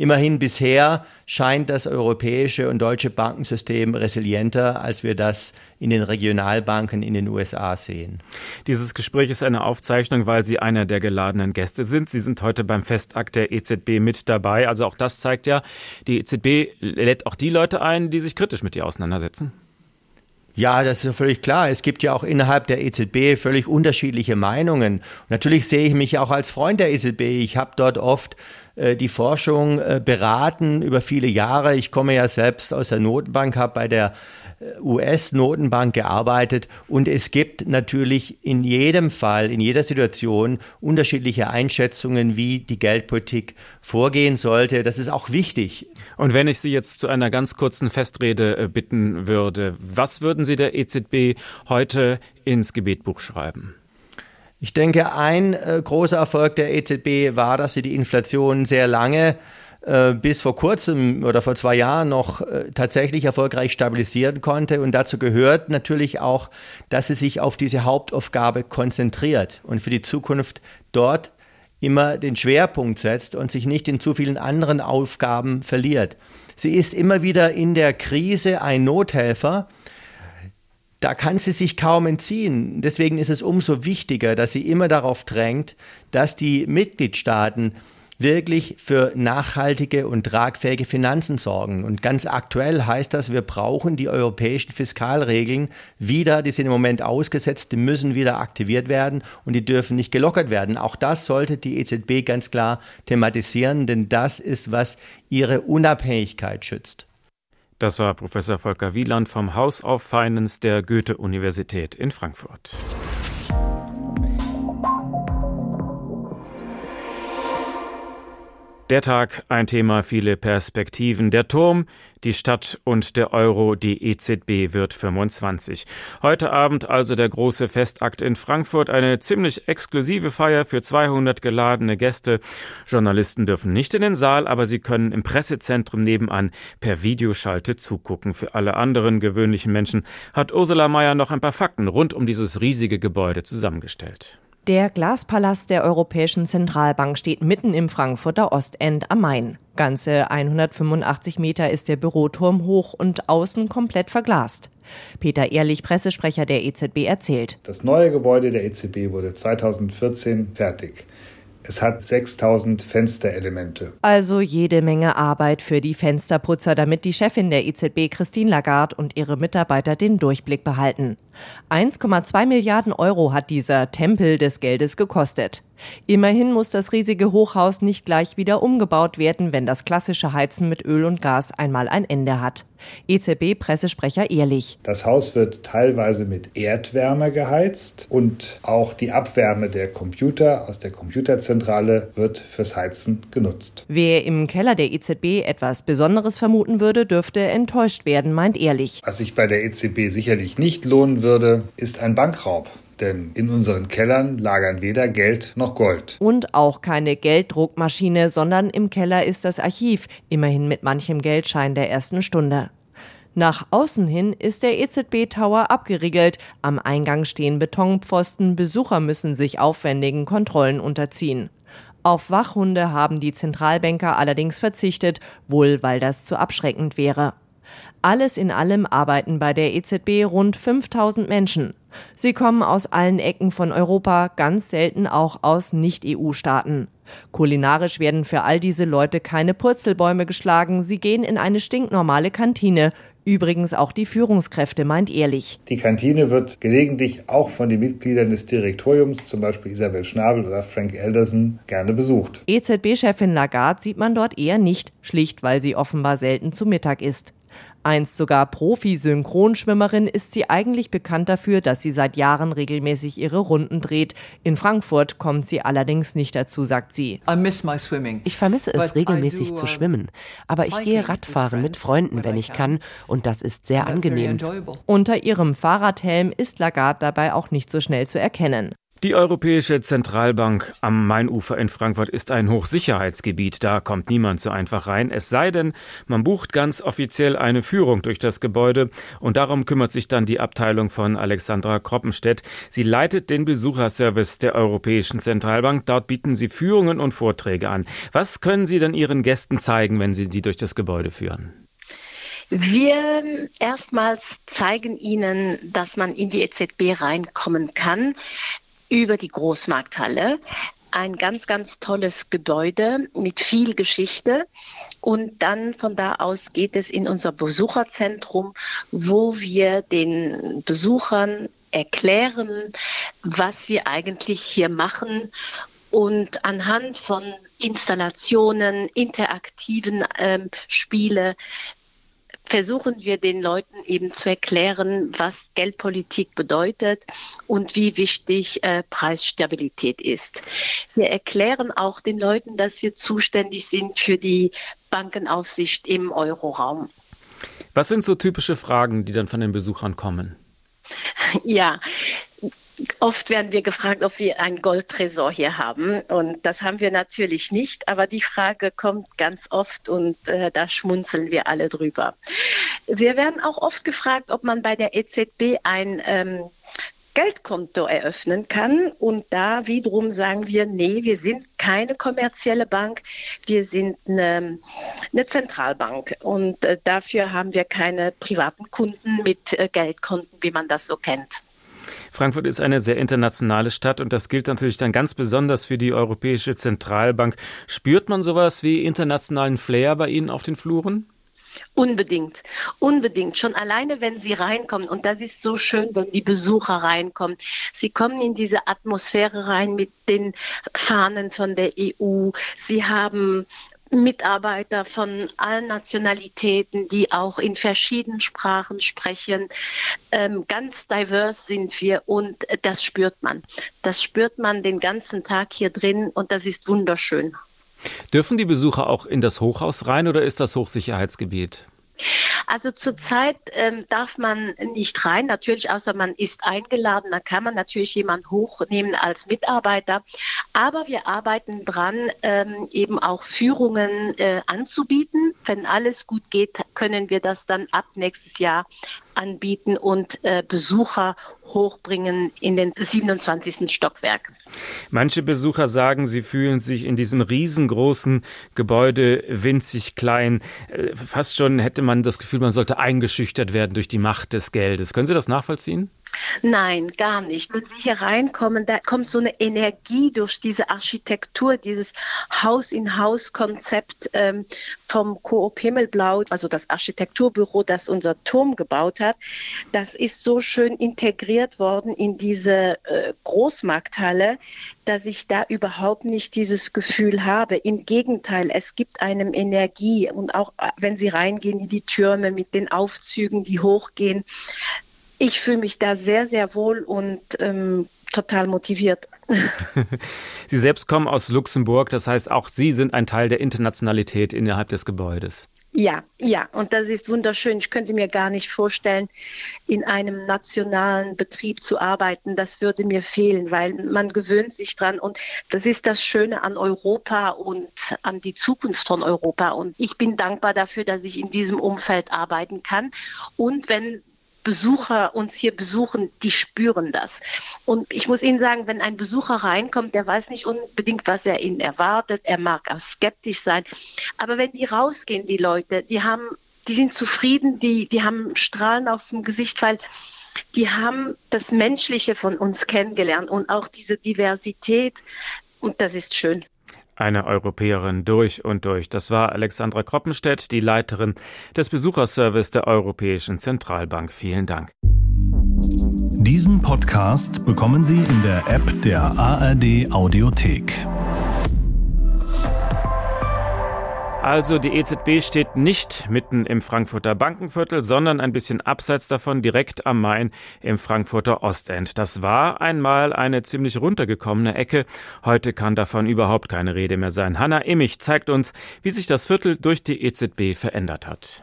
Immerhin bisher scheint das europäische und deutsche Bankensystem resilienter, als wir das in den Regionalbanken in den USA sehen. Dieses Gespräch ist eine Aufzeichnung, weil Sie einer der geladenen Gäste sind. Sie sind heute beim Festakt der EZB mit dabei. Also auch das zeigt ja, die EZB lädt auch die Leute ein, die sich kritisch mit ihr auseinandersetzen. Ja, das ist ja völlig klar. Es gibt ja auch innerhalb der EZB völlig unterschiedliche Meinungen. Und natürlich sehe ich mich auch als Freund der EZB. Ich habe dort oft die Forschung äh, beraten über viele Jahre. Ich komme ja selbst aus der Notenbank, habe bei der äh, US-Notenbank gearbeitet und es gibt natürlich in jedem Fall, in jeder Situation unterschiedliche Einschätzungen, wie die Geldpolitik vorgehen sollte. Das ist auch wichtig. Und wenn ich Sie jetzt zu einer ganz kurzen Festrede bitten würde, was würden Sie der EZB heute ins Gebetbuch schreiben? Ich denke, ein äh, großer Erfolg der EZB war, dass sie die Inflation sehr lange äh, bis vor kurzem oder vor zwei Jahren noch äh, tatsächlich erfolgreich stabilisieren konnte. Und dazu gehört natürlich auch, dass sie sich auf diese Hauptaufgabe konzentriert und für die Zukunft dort immer den Schwerpunkt setzt und sich nicht in zu vielen anderen Aufgaben verliert. Sie ist immer wieder in der Krise ein Nothelfer, da kann sie sich kaum entziehen. Deswegen ist es umso wichtiger, dass sie immer darauf drängt, dass die Mitgliedstaaten wirklich für nachhaltige und tragfähige Finanzen sorgen. Und ganz aktuell heißt das, wir brauchen die europäischen Fiskalregeln wieder, die sind im Moment ausgesetzt, die müssen wieder aktiviert werden und die dürfen nicht gelockert werden. Auch das sollte die EZB ganz klar thematisieren, denn das ist, was ihre Unabhängigkeit schützt. Das war Professor Volker Wieland vom House of Finance der Goethe-Universität in Frankfurt. Der Tag, ein Thema, viele Perspektiven. Der Turm, die Stadt und der Euro, die EZB wird 25. Heute Abend also der große Festakt in Frankfurt, eine ziemlich exklusive Feier für 200 geladene Gäste. Journalisten dürfen nicht in den Saal, aber sie können im Pressezentrum nebenan per Videoschalte zugucken. Für alle anderen gewöhnlichen Menschen hat Ursula Mayer noch ein paar Fakten rund um dieses riesige Gebäude zusammengestellt. Der Glaspalast der Europäischen Zentralbank steht mitten im Frankfurter Ostend am Main. Ganze 185 Meter ist der Büroturm hoch und außen komplett verglast. Peter Ehrlich, Pressesprecher der EZB, erzählt. Das neue Gebäude der EZB wurde 2014 fertig. Es hat 6000 Fensterelemente. Also jede Menge Arbeit für die Fensterputzer, damit die Chefin der EZB Christine Lagarde und ihre Mitarbeiter den Durchblick behalten. 1,2 Milliarden Euro hat dieser Tempel des Geldes gekostet. Immerhin muss das riesige Hochhaus nicht gleich wieder umgebaut werden, wenn das klassische Heizen mit Öl und Gas einmal ein Ende hat. EZB-Pressesprecher Ehrlich. Das Haus wird teilweise mit Erdwärme geheizt und auch die Abwärme der Computer aus der Computerzentrale wird fürs Heizen genutzt. Wer im Keller der EZB etwas Besonderes vermuten würde, dürfte enttäuscht werden, meint Ehrlich. Was sich bei der EZB sicherlich nicht lohnen würde, ist ein Bankraub. Denn in unseren Kellern lagern weder Geld noch Gold. Und auch keine Gelddruckmaschine, sondern im Keller ist das Archiv, immerhin mit manchem Geldschein der ersten Stunde. Nach außen hin ist der EZB-Tower abgeriegelt. Am Eingang stehen Betonpfosten. Besucher müssen sich aufwendigen Kontrollen unterziehen. Auf Wachhunde haben die Zentralbanker allerdings verzichtet, wohl weil das zu abschreckend wäre. Alles in allem arbeiten bei der EZB rund 5000 Menschen. Sie kommen aus allen Ecken von Europa, ganz selten auch aus Nicht-EU-Staaten. Kulinarisch werden für all diese Leute keine Purzelbäume geschlagen, sie gehen in eine stinknormale Kantine. Übrigens auch die Führungskräfte, meint ehrlich. Die Kantine wird gelegentlich auch von den Mitgliedern des Direktoriums, zum Beispiel Isabel Schnabel oder Frank Elderson, gerne besucht. EZB-Chefin Lagarde sieht man dort eher nicht, schlicht weil sie offenbar selten zu Mittag isst. Einst sogar Profi-Synchronschwimmerin ist sie eigentlich bekannt dafür, dass sie seit Jahren regelmäßig ihre Runden dreht. In Frankfurt kommt sie allerdings nicht dazu, sagt sie. Ich vermisse es, regelmäßig zu uh, schwimmen. Aber ich gehe Radfahren mit Freunden, wenn ich kann. Und das ist sehr angenehm. Unter ihrem Fahrradhelm ist Lagarde dabei auch nicht so schnell zu erkennen. Die Europäische Zentralbank am Mainufer in Frankfurt ist ein Hochsicherheitsgebiet. Da kommt niemand so einfach rein. Es sei denn, man bucht ganz offiziell eine Führung durch das Gebäude. Und darum kümmert sich dann die Abteilung von Alexandra Kroppenstedt. Sie leitet den Besucherservice der Europäischen Zentralbank. Dort bieten sie Führungen und Vorträge an. Was können Sie denn Ihren Gästen zeigen, wenn Sie die durch das Gebäude führen? Wir erstmals zeigen Ihnen, dass man in die EZB reinkommen kann über die Großmarkthalle. Ein ganz, ganz tolles Gebäude mit viel Geschichte. Und dann von da aus geht es in unser Besucherzentrum, wo wir den Besuchern erklären, was wir eigentlich hier machen und anhand von Installationen, interaktiven ähm, Spiele versuchen wir den Leuten eben zu erklären, was Geldpolitik bedeutet und wie wichtig äh, Preisstabilität ist. Wir erklären auch den Leuten, dass wir zuständig sind für die Bankenaufsicht im Euroraum. Was sind so typische Fragen, die dann von den Besuchern kommen? Ja, Oft werden wir gefragt, ob wir einen Goldtresor hier haben. Und das haben wir natürlich nicht. Aber die Frage kommt ganz oft und äh, da schmunzeln wir alle drüber. Wir werden auch oft gefragt, ob man bei der EZB ein ähm, Geldkonto eröffnen kann. Und da wiederum sagen wir, nee, wir sind keine kommerzielle Bank, wir sind eine, eine Zentralbank. Und äh, dafür haben wir keine privaten Kunden mit äh, Geldkonten, wie man das so kennt. Frankfurt ist eine sehr internationale Stadt und das gilt natürlich dann ganz besonders für die Europäische Zentralbank. Spürt man sowas wie internationalen Flair bei Ihnen auf den Fluren? Unbedingt, unbedingt. Schon alleine, wenn sie reinkommen, und das ist so schön, wenn die Besucher reinkommen. Sie kommen in diese Atmosphäre rein mit den Fahnen von der EU. Sie haben Mitarbeiter von allen Nationalitäten, die auch in verschiedenen Sprachen sprechen. Ähm, ganz divers sind wir und das spürt man. Das spürt man den ganzen Tag hier drin und das ist wunderschön. Dürfen die Besucher auch in das Hochhaus rein oder ist das Hochsicherheitsgebiet? Also zurzeit ähm, darf man nicht rein, natürlich außer man ist eingeladen, dann kann man natürlich jemanden hochnehmen als Mitarbeiter. Aber wir arbeiten dran, ähm, eben auch Führungen äh, anzubieten. Wenn alles gut geht, können wir das dann ab nächstes Jahr anbieten und äh, Besucher hochbringen in den 27. Stockwerk. Manche Besucher sagen, sie fühlen sich in diesem riesengroßen Gebäude winzig klein. Äh, fast schon hätte man das Gefühl, man sollte eingeschüchtert werden durch die Macht des Geldes. Können Sie das nachvollziehen? Nein, gar nicht. Wenn Sie hier reinkommen, da kommt so eine Energie durch diese Architektur, dieses Haus-in-Haus-Konzept ähm, vom Coop Himmelblau, also das Architekturbüro, das unser Turm gebaut hat. Das ist so schön integriert worden in diese äh, Großmarkthalle, dass ich da überhaupt nicht dieses Gefühl habe. Im Gegenteil, es gibt einem Energie und auch äh, wenn Sie reingehen in die Türme mit den Aufzügen, die hochgehen, ich fühle mich da sehr, sehr wohl und ähm, total motiviert. Sie selbst kommen aus Luxemburg, das heißt, auch Sie sind ein Teil der Internationalität innerhalb des Gebäudes. Ja, ja, und das ist wunderschön. Ich könnte mir gar nicht vorstellen, in einem nationalen Betrieb zu arbeiten. Das würde mir fehlen, weil man gewöhnt sich dran. Und das ist das Schöne an Europa und an die Zukunft von Europa. Und ich bin dankbar dafür, dass ich in diesem Umfeld arbeiten kann. Und wenn Besucher uns hier besuchen, die spüren das. Und ich muss Ihnen sagen, wenn ein Besucher reinkommt, der weiß nicht unbedingt, was er ihnen erwartet. Er mag auch skeptisch sein. Aber wenn die rausgehen, die Leute, die haben, die sind zufrieden, die, die haben Strahlen auf dem Gesicht, weil die haben das Menschliche von uns kennengelernt und auch diese Diversität. Und das ist schön. Eine Europäerin durch und durch. Das war Alexandra Kroppenstedt, die Leiterin des Besucherservice der Europäischen Zentralbank. Vielen Dank. Diesen Podcast bekommen Sie in der App der ARD Audiothek. Also die EZB steht nicht mitten im Frankfurter Bankenviertel, sondern ein bisschen abseits davon, direkt am Main im Frankfurter Ostend. Das war einmal eine ziemlich runtergekommene Ecke. Heute kann davon überhaupt keine Rede mehr sein. Hanna Immich zeigt uns, wie sich das Viertel durch die EZB verändert hat.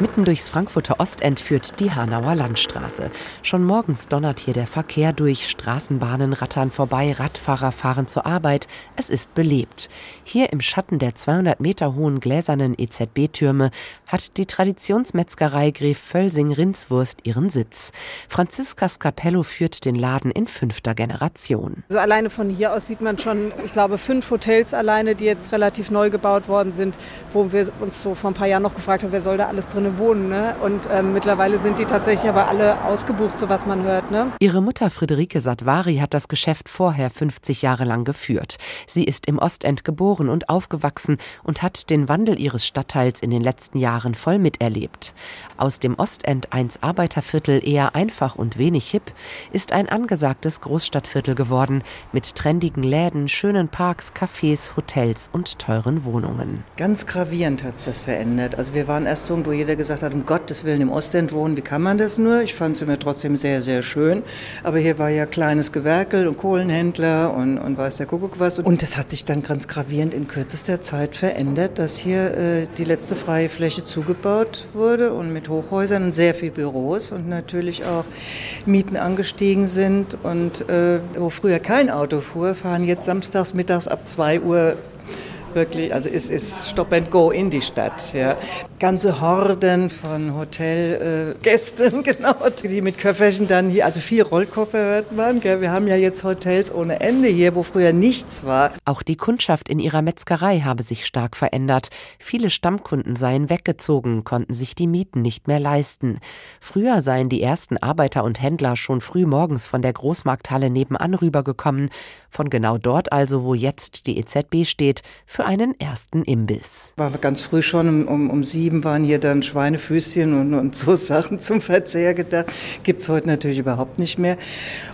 Mitten durchs Frankfurter Ostend führt die Hanauer Landstraße. Schon morgens donnert hier der Verkehr durch, Straßenbahnen rattern vorbei, Radfahrer fahren zur Arbeit. Es ist belebt. Hier im Schatten der 200 Meter hohen gläsernen EZB-Türme hat die Traditionsmetzgerei Gref Völsing Rindswurst ihren Sitz. Franziska Scapello führt den Laden in fünfter Generation. Also alleine von hier aus sieht man schon, ich glaube, fünf Hotels alleine, die jetzt relativ neu gebaut worden sind, wo wir uns so vor ein paar Jahren noch gefragt haben, wer soll da alles drin gerne wohnen. Ne? Und ähm, mittlerweile sind die tatsächlich aber alle ausgebucht, so was man hört. Ne? Ihre Mutter Friederike Satvari hat das Geschäft vorher 50 Jahre lang geführt. Sie ist im Ostend geboren und aufgewachsen und hat den Wandel ihres Stadtteils in den letzten Jahren voll miterlebt. Aus dem Ostend eins Arbeiterviertel eher einfach und wenig hip ist ein angesagtes Großstadtviertel geworden mit trendigen Läden, schönen Parks, Cafés, Hotels und teuren Wohnungen. Ganz gravierend hat es das verändert. Also wir waren erst so, wo jeder gesagt hat, um Gottes Willen im Ostend wohnen, wie kann man das nur? Ich fand es immer trotzdem sehr, sehr schön. Aber hier war ja kleines Gewerkel und Kohlenhändler und, und weiß der Kuckuck was. Und das hat sich dann ganz gravierend in kürzester Zeit verändert, dass hier äh, die letzte freie Fläche zugebaut wurde und mit Hochhäusern und sehr viel Büros und natürlich auch Mieten angestiegen sind. Und äh, wo früher kein Auto fuhr, fahren jetzt samstags mittags ab 2 Uhr wirklich, also es ist Stop and Go in die Stadt. Ja. Ganze Horden von Hotelgästen, äh, genau, die mit Köfferchen dann hier, also viel Rollkoffer hört man. Gell. Wir haben ja jetzt Hotels ohne Ende hier, wo früher nichts war. Auch die Kundschaft in ihrer Metzgerei habe sich stark verändert. Viele Stammkunden seien weggezogen, konnten sich die Mieten nicht mehr leisten. Früher seien die ersten Arbeiter und Händler schon früh morgens von der Großmarkthalle nebenan rübergekommen, von genau dort also, wo jetzt die EZB steht, für einen ersten Imbiss. War ganz früh schon um, um, sieben waren hier dann Schweinefüßchen und, und so Sachen zum Verzehr gedacht. Gibt es heute natürlich überhaupt nicht mehr.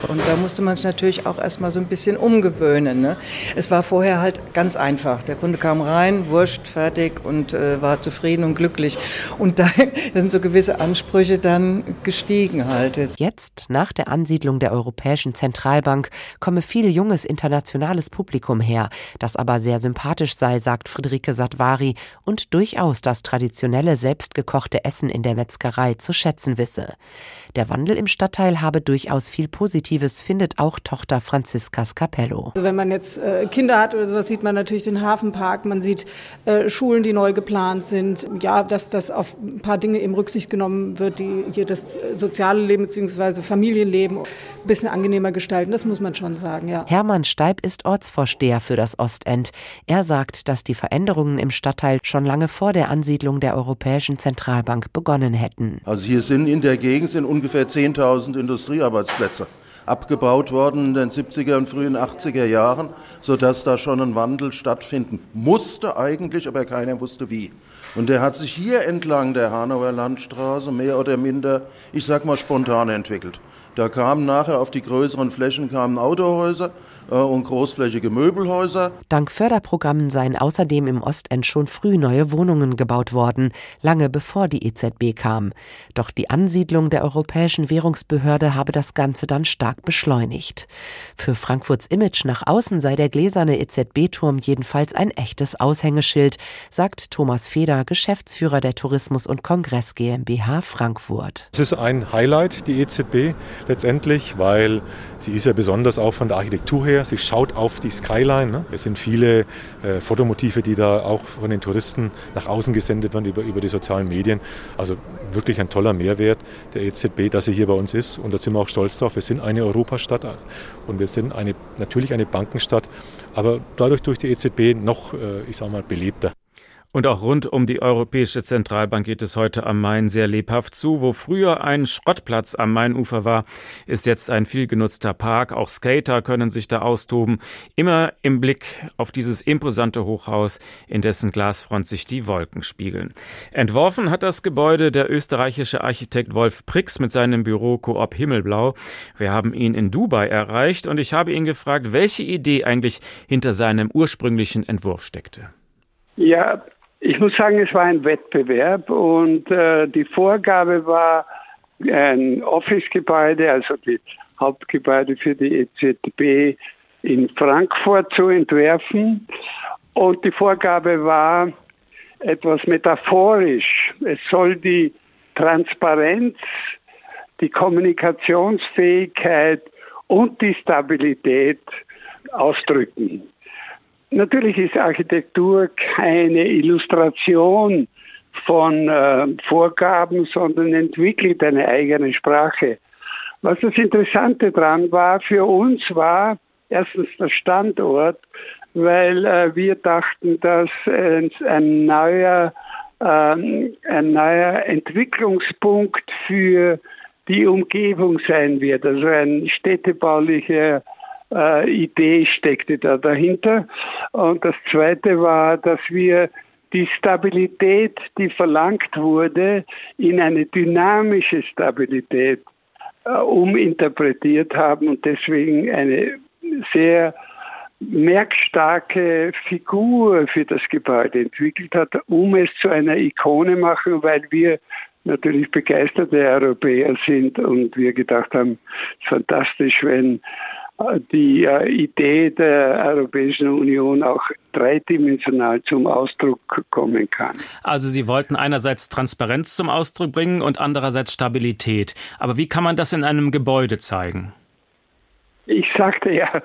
Und da musste man sich natürlich auch erstmal so ein bisschen umgewöhnen. Ne? Es war vorher halt ganz einfach. Der Kunde kam rein, wurscht, fertig und äh, war zufrieden und glücklich. Und da sind so gewisse Ansprüche dann gestiegen halt. Jetzt, nach der Ansiedlung der Europäischen Zentralbank, komme viel junges internationales Publikum her, das aber sehr sympathisch sei, sagt Friederike Satvari, und durchaus das Tradition traditionelle selbstgekochte Essen in der Metzgerei zu schätzen wisse. Der Wandel im Stadtteil habe durchaus viel Positives, findet auch Tochter Franziskas Capello. Also wenn man jetzt äh, Kinder hat oder sowas, sieht man natürlich den Hafenpark, man sieht äh, Schulen, die neu geplant sind. Ja, dass das auf ein paar Dinge eben Rücksicht genommen wird, die hier das soziale Leben bzw. Familienleben ein bisschen angenehmer gestalten. Das muss man schon sagen, ja. Hermann Steib ist Ortsvorsteher für das Ostend. Er sagt, dass die Veränderungen im Stadtteil schon lange vor der Ansiedlung der Europäischen Zentralbank begonnen hätten. Also hier sind in der Gegend sind ungefähr 10.000 Industriearbeitsplätze abgebaut worden in den 70er und frühen 80er Jahren, sodass da schon ein Wandel stattfinden musste eigentlich, aber keiner wusste wie. Und der hat sich hier entlang der Hanauer Landstraße mehr oder minder, ich sag mal, spontan entwickelt. Da kamen nachher auf die größeren Flächen kamen Autohäuser und großflächige Möbelhäuser. Dank Förderprogrammen seien außerdem im Ostend schon früh neue Wohnungen gebaut worden, lange bevor die EZB kam. Doch die Ansiedlung der Europäischen Währungsbehörde habe das Ganze dann stark beschleunigt. Für Frankfurts Image nach außen sei der gläserne EZB-Turm jedenfalls ein echtes Aushängeschild, sagt Thomas Feder, Geschäftsführer der Tourismus- und Kongress GmbH Frankfurt. Es ist ein Highlight, die EZB letztendlich, weil sie ist ja besonders auch von der Architektur her. Sie schaut auf die Skyline. Ne? Es sind viele äh, Fotomotive, die da auch von den Touristen nach außen gesendet werden über, über die sozialen Medien. Also wirklich ein toller Mehrwert der EZB, dass sie hier bei uns ist. Und da sind wir auch stolz drauf. Wir sind eine Europastadt und wir sind eine, natürlich eine Bankenstadt, aber dadurch durch die EZB noch, äh, ich sage mal, belebter. Und auch rund um die Europäische Zentralbank geht es heute am Main sehr lebhaft zu. Wo früher ein Schrottplatz am Mainufer war, ist jetzt ein viel genutzter Park. Auch Skater können sich da austoben. Immer im Blick auf dieses imposante Hochhaus, in dessen Glasfront sich die Wolken spiegeln. Entworfen hat das Gebäude der österreichische Architekt Wolf Prix mit seinem Büro Coop Himmelblau. Wir haben ihn in Dubai erreicht und ich habe ihn gefragt, welche Idee eigentlich hinter seinem ursprünglichen Entwurf steckte. Ja, ich muss sagen, es war ein Wettbewerb und äh, die Vorgabe war, ein Office-Gebäude, also die Hauptgebäude für die EZB in Frankfurt zu entwerfen. Und die Vorgabe war etwas metaphorisch. Es soll die Transparenz, die Kommunikationsfähigkeit und die Stabilität ausdrücken. Natürlich ist Architektur keine Illustration von äh, Vorgaben, sondern entwickelt eine eigene Sprache. Was das Interessante daran war für uns war erstens der Standort, weil äh, wir dachten, dass äh, ein neuer ähm, ein neuer Entwicklungspunkt für die Umgebung sein wird, also ein städtebaulicher äh, Idee steckte da dahinter. Und das Zweite war, dass wir die Stabilität, die verlangt wurde, in eine dynamische Stabilität äh, uminterpretiert haben und deswegen eine sehr merkstarke Figur für das Gebäude entwickelt hat, um es zu einer Ikone machen, weil wir natürlich begeisterte Europäer sind und wir gedacht haben, fantastisch, wenn die äh, Idee der Europäischen Union auch dreidimensional zum Ausdruck kommen kann. Also Sie wollten einerseits Transparenz zum Ausdruck bringen und andererseits Stabilität. Aber wie kann man das in einem Gebäude zeigen? Ich sagte ja,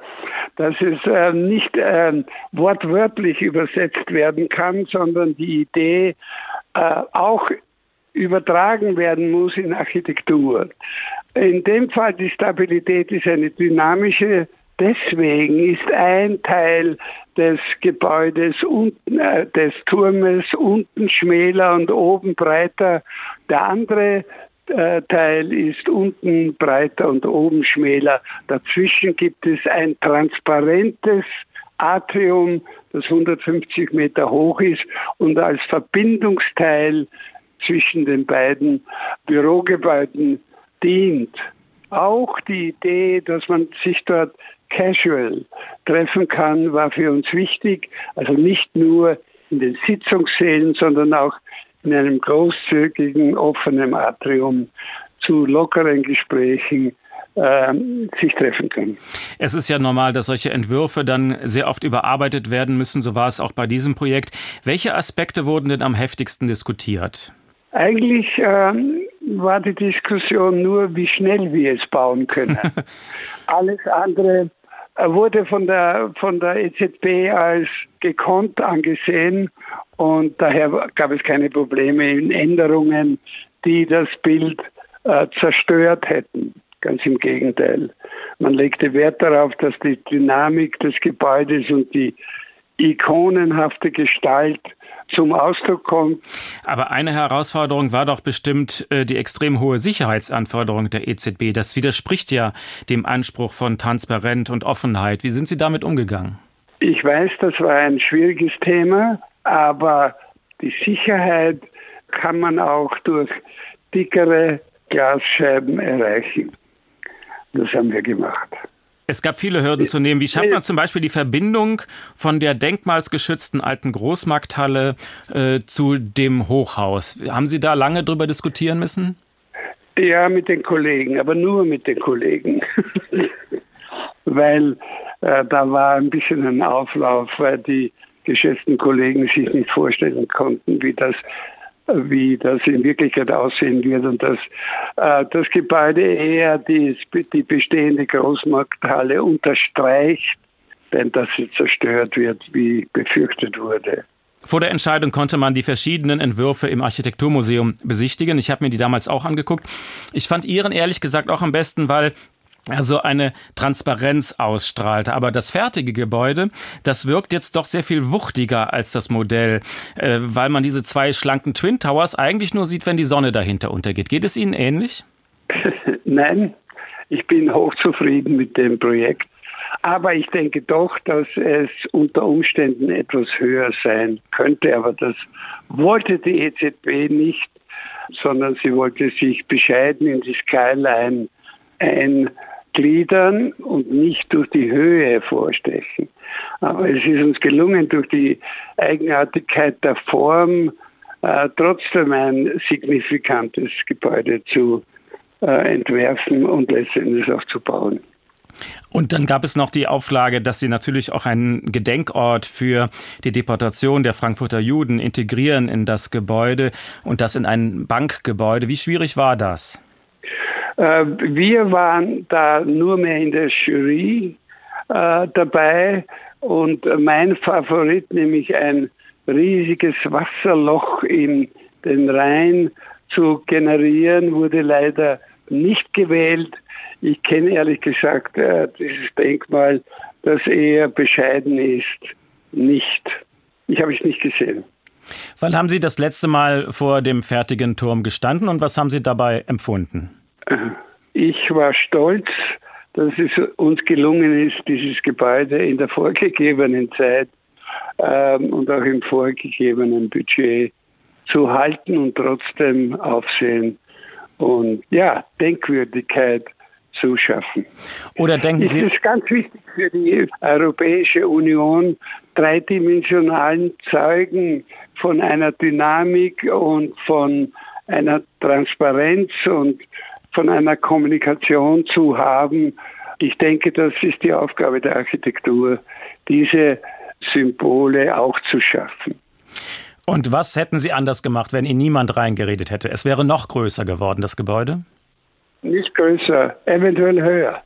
dass es äh, nicht äh, wortwörtlich übersetzt werden kann, sondern die Idee äh, auch übertragen werden muss in Architektur. In dem Fall die Stabilität ist eine dynamische, deswegen ist ein Teil des Gebäudes unten, äh, des Turmes unten schmäler und oben breiter. Der andere äh, Teil ist unten breiter und oben schmäler. Dazwischen gibt es ein transparentes Atrium, das 150 Meter hoch ist und als Verbindungsteil zwischen den beiden Bürogebäuden dient. Auch die Idee, dass man sich dort casual treffen kann, war für uns wichtig. Also nicht nur in den Sitzungssälen, sondern auch in einem großzügigen, offenen Atrium zu lockeren Gesprächen äh, sich treffen können. Es ist ja normal, dass solche Entwürfe dann sehr oft überarbeitet werden müssen. So war es auch bei diesem Projekt. Welche Aspekte wurden denn am heftigsten diskutiert? Eigentlich ähm, war die Diskussion nur, wie schnell wir es bauen können. Alles andere äh, wurde von der, von der EZB als gekonnt angesehen und daher gab es keine Probleme in Änderungen, die das Bild äh, zerstört hätten. Ganz im Gegenteil. Man legte Wert darauf, dass die Dynamik des Gebäudes und die ikonenhafte Gestalt zum Ausdruck kommt. Aber eine Herausforderung war doch bestimmt äh, die extrem hohe Sicherheitsanforderung der EZB. Das widerspricht ja dem Anspruch von Transparenz und Offenheit. Wie sind Sie damit umgegangen? Ich weiß, das war ein schwieriges Thema, aber die Sicherheit kann man auch durch dickere Glasscheiben erreichen. Das haben wir gemacht. Es gab viele Hürden zu nehmen. Wie schafft man zum Beispiel die Verbindung von der denkmalsgeschützten alten Großmarkthalle äh, zu dem Hochhaus? Haben Sie da lange drüber diskutieren müssen? Ja, mit den Kollegen, aber nur mit den Kollegen. weil äh, da war ein bisschen ein Auflauf, weil die geschätzten Kollegen sich nicht vorstellen konnten, wie das wie das in Wirklichkeit aussehen wird und dass äh, das Gebäude eher die, die bestehende Großmarkthalle unterstreicht, denn dass sie zerstört wird, wie befürchtet wurde. Vor der Entscheidung konnte man die verschiedenen Entwürfe im Architekturmuseum besichtigen. Ich habe mir die damals auch angeguckt. Ich fand Ihren ehrlich gesagt auch am besten, weil also eine Transparenz ausstrahlte. Aber das fertige Gebäude, das wirkt jetzt doch sehr viel wuchtiger als das Modell, äh, weil man diese zwei schlanken Twin Towers eigentlich nur sieht, wenn die Sonne dahinter untergeht. Geht es Ihnen ähnlich? Nein, ich bin hochzufrieden mit dem Projekt. Aber ich denke doch, dass es unter Umständen etwas höher sein könnte. Aber das wollte die EZB nicht, sondern sie wollte sich bescheiden in die Skyline eingliedern und nicht durch die Höhe hervorstechen. Aber es ist uns gelungen, durch die Eigenartigkeit der Form äh, trotzdem ein signifikantes Gebäude zu äh, entwerfen und letztendlich auch zu bauen. Und dann gab es noch die Auflage, dass sie natürlich auch einen Gedenkort für die Deportation der Frankfurter Juden integrieren in das Gebäude und das in ein Bankgebäude. Wie schwierig war das? Äh, wir waren da nur mehr in der Jury äh, dabei und mein Favorit, nämlich ein riesiges Wasserloch in den Rhein zu generieren, wurde leider nicht gewählt. Ich kenne ehrlich gesagt äh, dieses Denkmal, das eher bescheiden ist, nicht. Ich habe es nicht gesehen. Wann haben Sie das letzte Mal vor dem fertigen Turm gestanden und was haben Sie dabei empfunden? Ich war stolz, dass es uns gelungen ist, dieses Gebäude in der vorgegebenen Zeit ähm, und auch im vorgegebenen Budget zu halten und trotzdem Aufsehen und ja, Denkwürdigkeit zu schaffen. Oder denken Sie... Es ist ganz wichtig für die Europäische Union, dreidimensionalen Zeugen von einer Dynamik und von einer Transparenz und von einer Kommunikation zu haben. Ich denke, das ist die Aufgabe der Architektur, diese Symbole auch zu schaffen. Und was hätten Sie anders gemacht, wenn Ihnen niemand reingeredet hätte? Es wäre noch größer geworden, das Gebäude? Nicht größer, eventuell höher.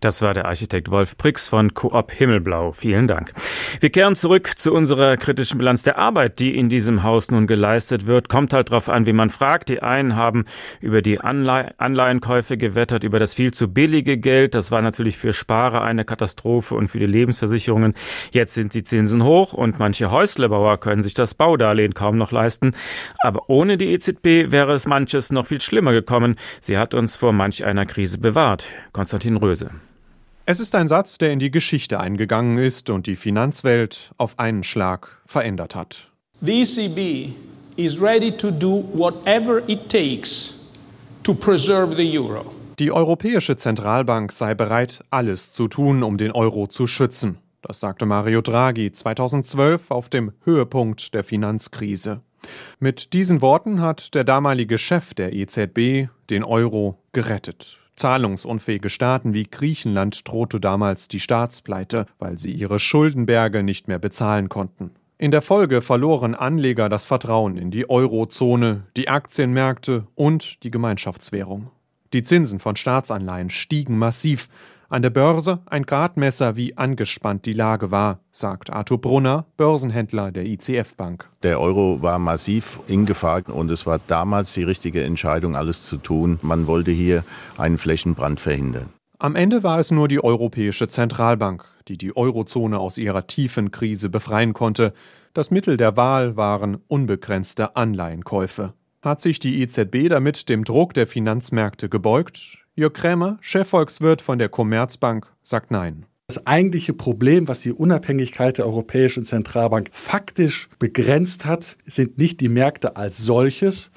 Das war der Architekt Wolf Prix von Coop Himmelblau. Vielen Dank. Wir kehren zurück zu unserer kritischen Bilanz der Arbeit, die in diesem Haus nun geleistet wird. Kommt halt darauf an, wie man fragt. Die einen haben über die Anlei Anleihenkäufe gewettert, über das viel zu billige Geld. Das war natürlich für Sparer eine Katastrophe und für die Lebensversicherungen. Jetzt sind die Zinsen hoch und manche Häuslebauer können sich das Baudarlehen kaum noch leisten. Aber ohne die EZB wäre es manches noch viel schlimmer gekommen. Sie hat uns vor manch einer Krise bewahrt. Konstantin Röse. Es ist ein Satz, der in die Geschichte eingegangen ist und die Finanzwelt auf einen Schlag verändert hat. The ECB is ready to do whatever it takes to preserve the euro. Die Europäische Zentralbank sei bereit, alles zu tun, um den Euro zu schützen. Das sagte Mario Draghi 2012 auf dem Höhepunkt der Finanzkrise. Mit diesen Worten hat der damalige Chef der EZB den Euro gerettet. Zahlungsunfähige Staaten wie Griechenland drohte damals die Staatspleite, weil sie ihre Schuldenberge nicht mehr bezahlen konnten. In der Folge verloren Anleger das Vertrauen in die Eurozone, die Aktienmärkte und die Gemeinschaftswährung. Die Zinsen von Staatsanleihen stiegen massiv, an der Börse ein Gradmesser, wie angespannt die Lage war, sagt Arthur Brunner, Börsenhändler der ICF Bank. Der Euro war massiv in Gefahr und es war damals die richtige Entscheidung, alles zu tun. Man wollte hier einen Flächenbrand verhindern. Am Ende war es nur die Europäische Zentralbank, die die Eurozone aus ihrer tiefen Krise befreien konnte. Das Mittel der Wahl waren unbegrenzte Anleihenkäufe. Hat sich die EZB damit dem Druck der Finanzmärkte gebeugt? Jörg Krämer, Chefvolkswirt von der Commerzbank, sagt Nein. Das eigentliche Problem, was die Unabhängigkeit der Europäischen Zentralbank faktisch begrenzt hat, sind nicht die Märkte als solches,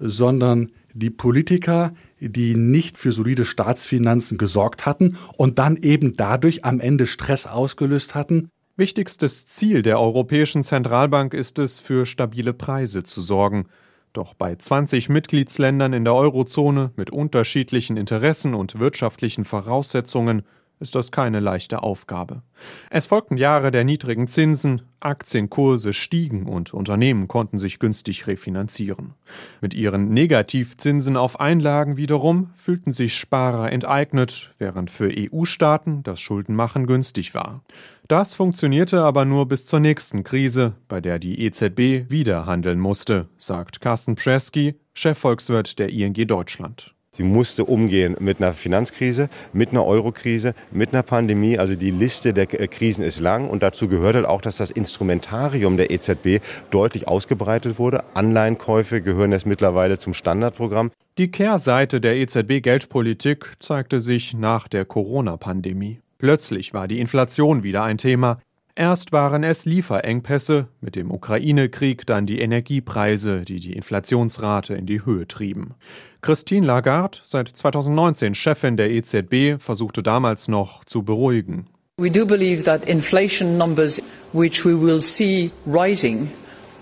sondern die Politiker, die nicht für solide Staatsfinanzen gesorgt hatten und dann eben dadurch am Ende Stress ausgelöst hatten. Wichtigstes Ziel der Europäischen Zentralbank ist es, für stabile Preise zu sorgen. Doch bei 20 Mitgliedsländern in der Eurozone mit unterschiedlichen Interessen und wirtschaftlichen Voraussetzungen ist das keine leichte Aufgabe. Es folgten Jahre der niedrigen Zinsen, Aktienkurse stiegen und Unternehmen konnten sich günstig refinanzieren. Mit ihren Negativzinsen auf Einlagen wiederum fühlten sich Sparer enteignet, während für EU-Staaten das Schuldenmachen günstig war. Das funktionierte aber nur bis zur nächsten Krise, bei der die EZB wieder handeln musste, sagt Carsten Presky, Chefvolkswirt der ING Deutschland. Sie musste umgehen mit einer Finanzkrise, mit einer Eurokrise, mit einer Pandemie. Also die Liste der Krisen ist lang und dazu gehört halt auch, dass das Instrumentarium der EZB deutlich ausgebreitet wurde. Anleihenkäufe gehören jetzt mittlerweile zum Standardprogramm. Die Kehrseite der EZB-Geldpolitik zeigte sich nach der Corona-Pandemie. Plötzlich war die Inflation wieder ein Thema. Erst waren es Lieferengpässe, mit dem Ukraine-Krieg dann die Energiepreise, die die Inflationsrate in die Höhe trieben. Christine Lagarde, seit 2019 Chefin der EZB, versuchte damals noch zu beruhigen. We do believe that inflation numbers which we will see rising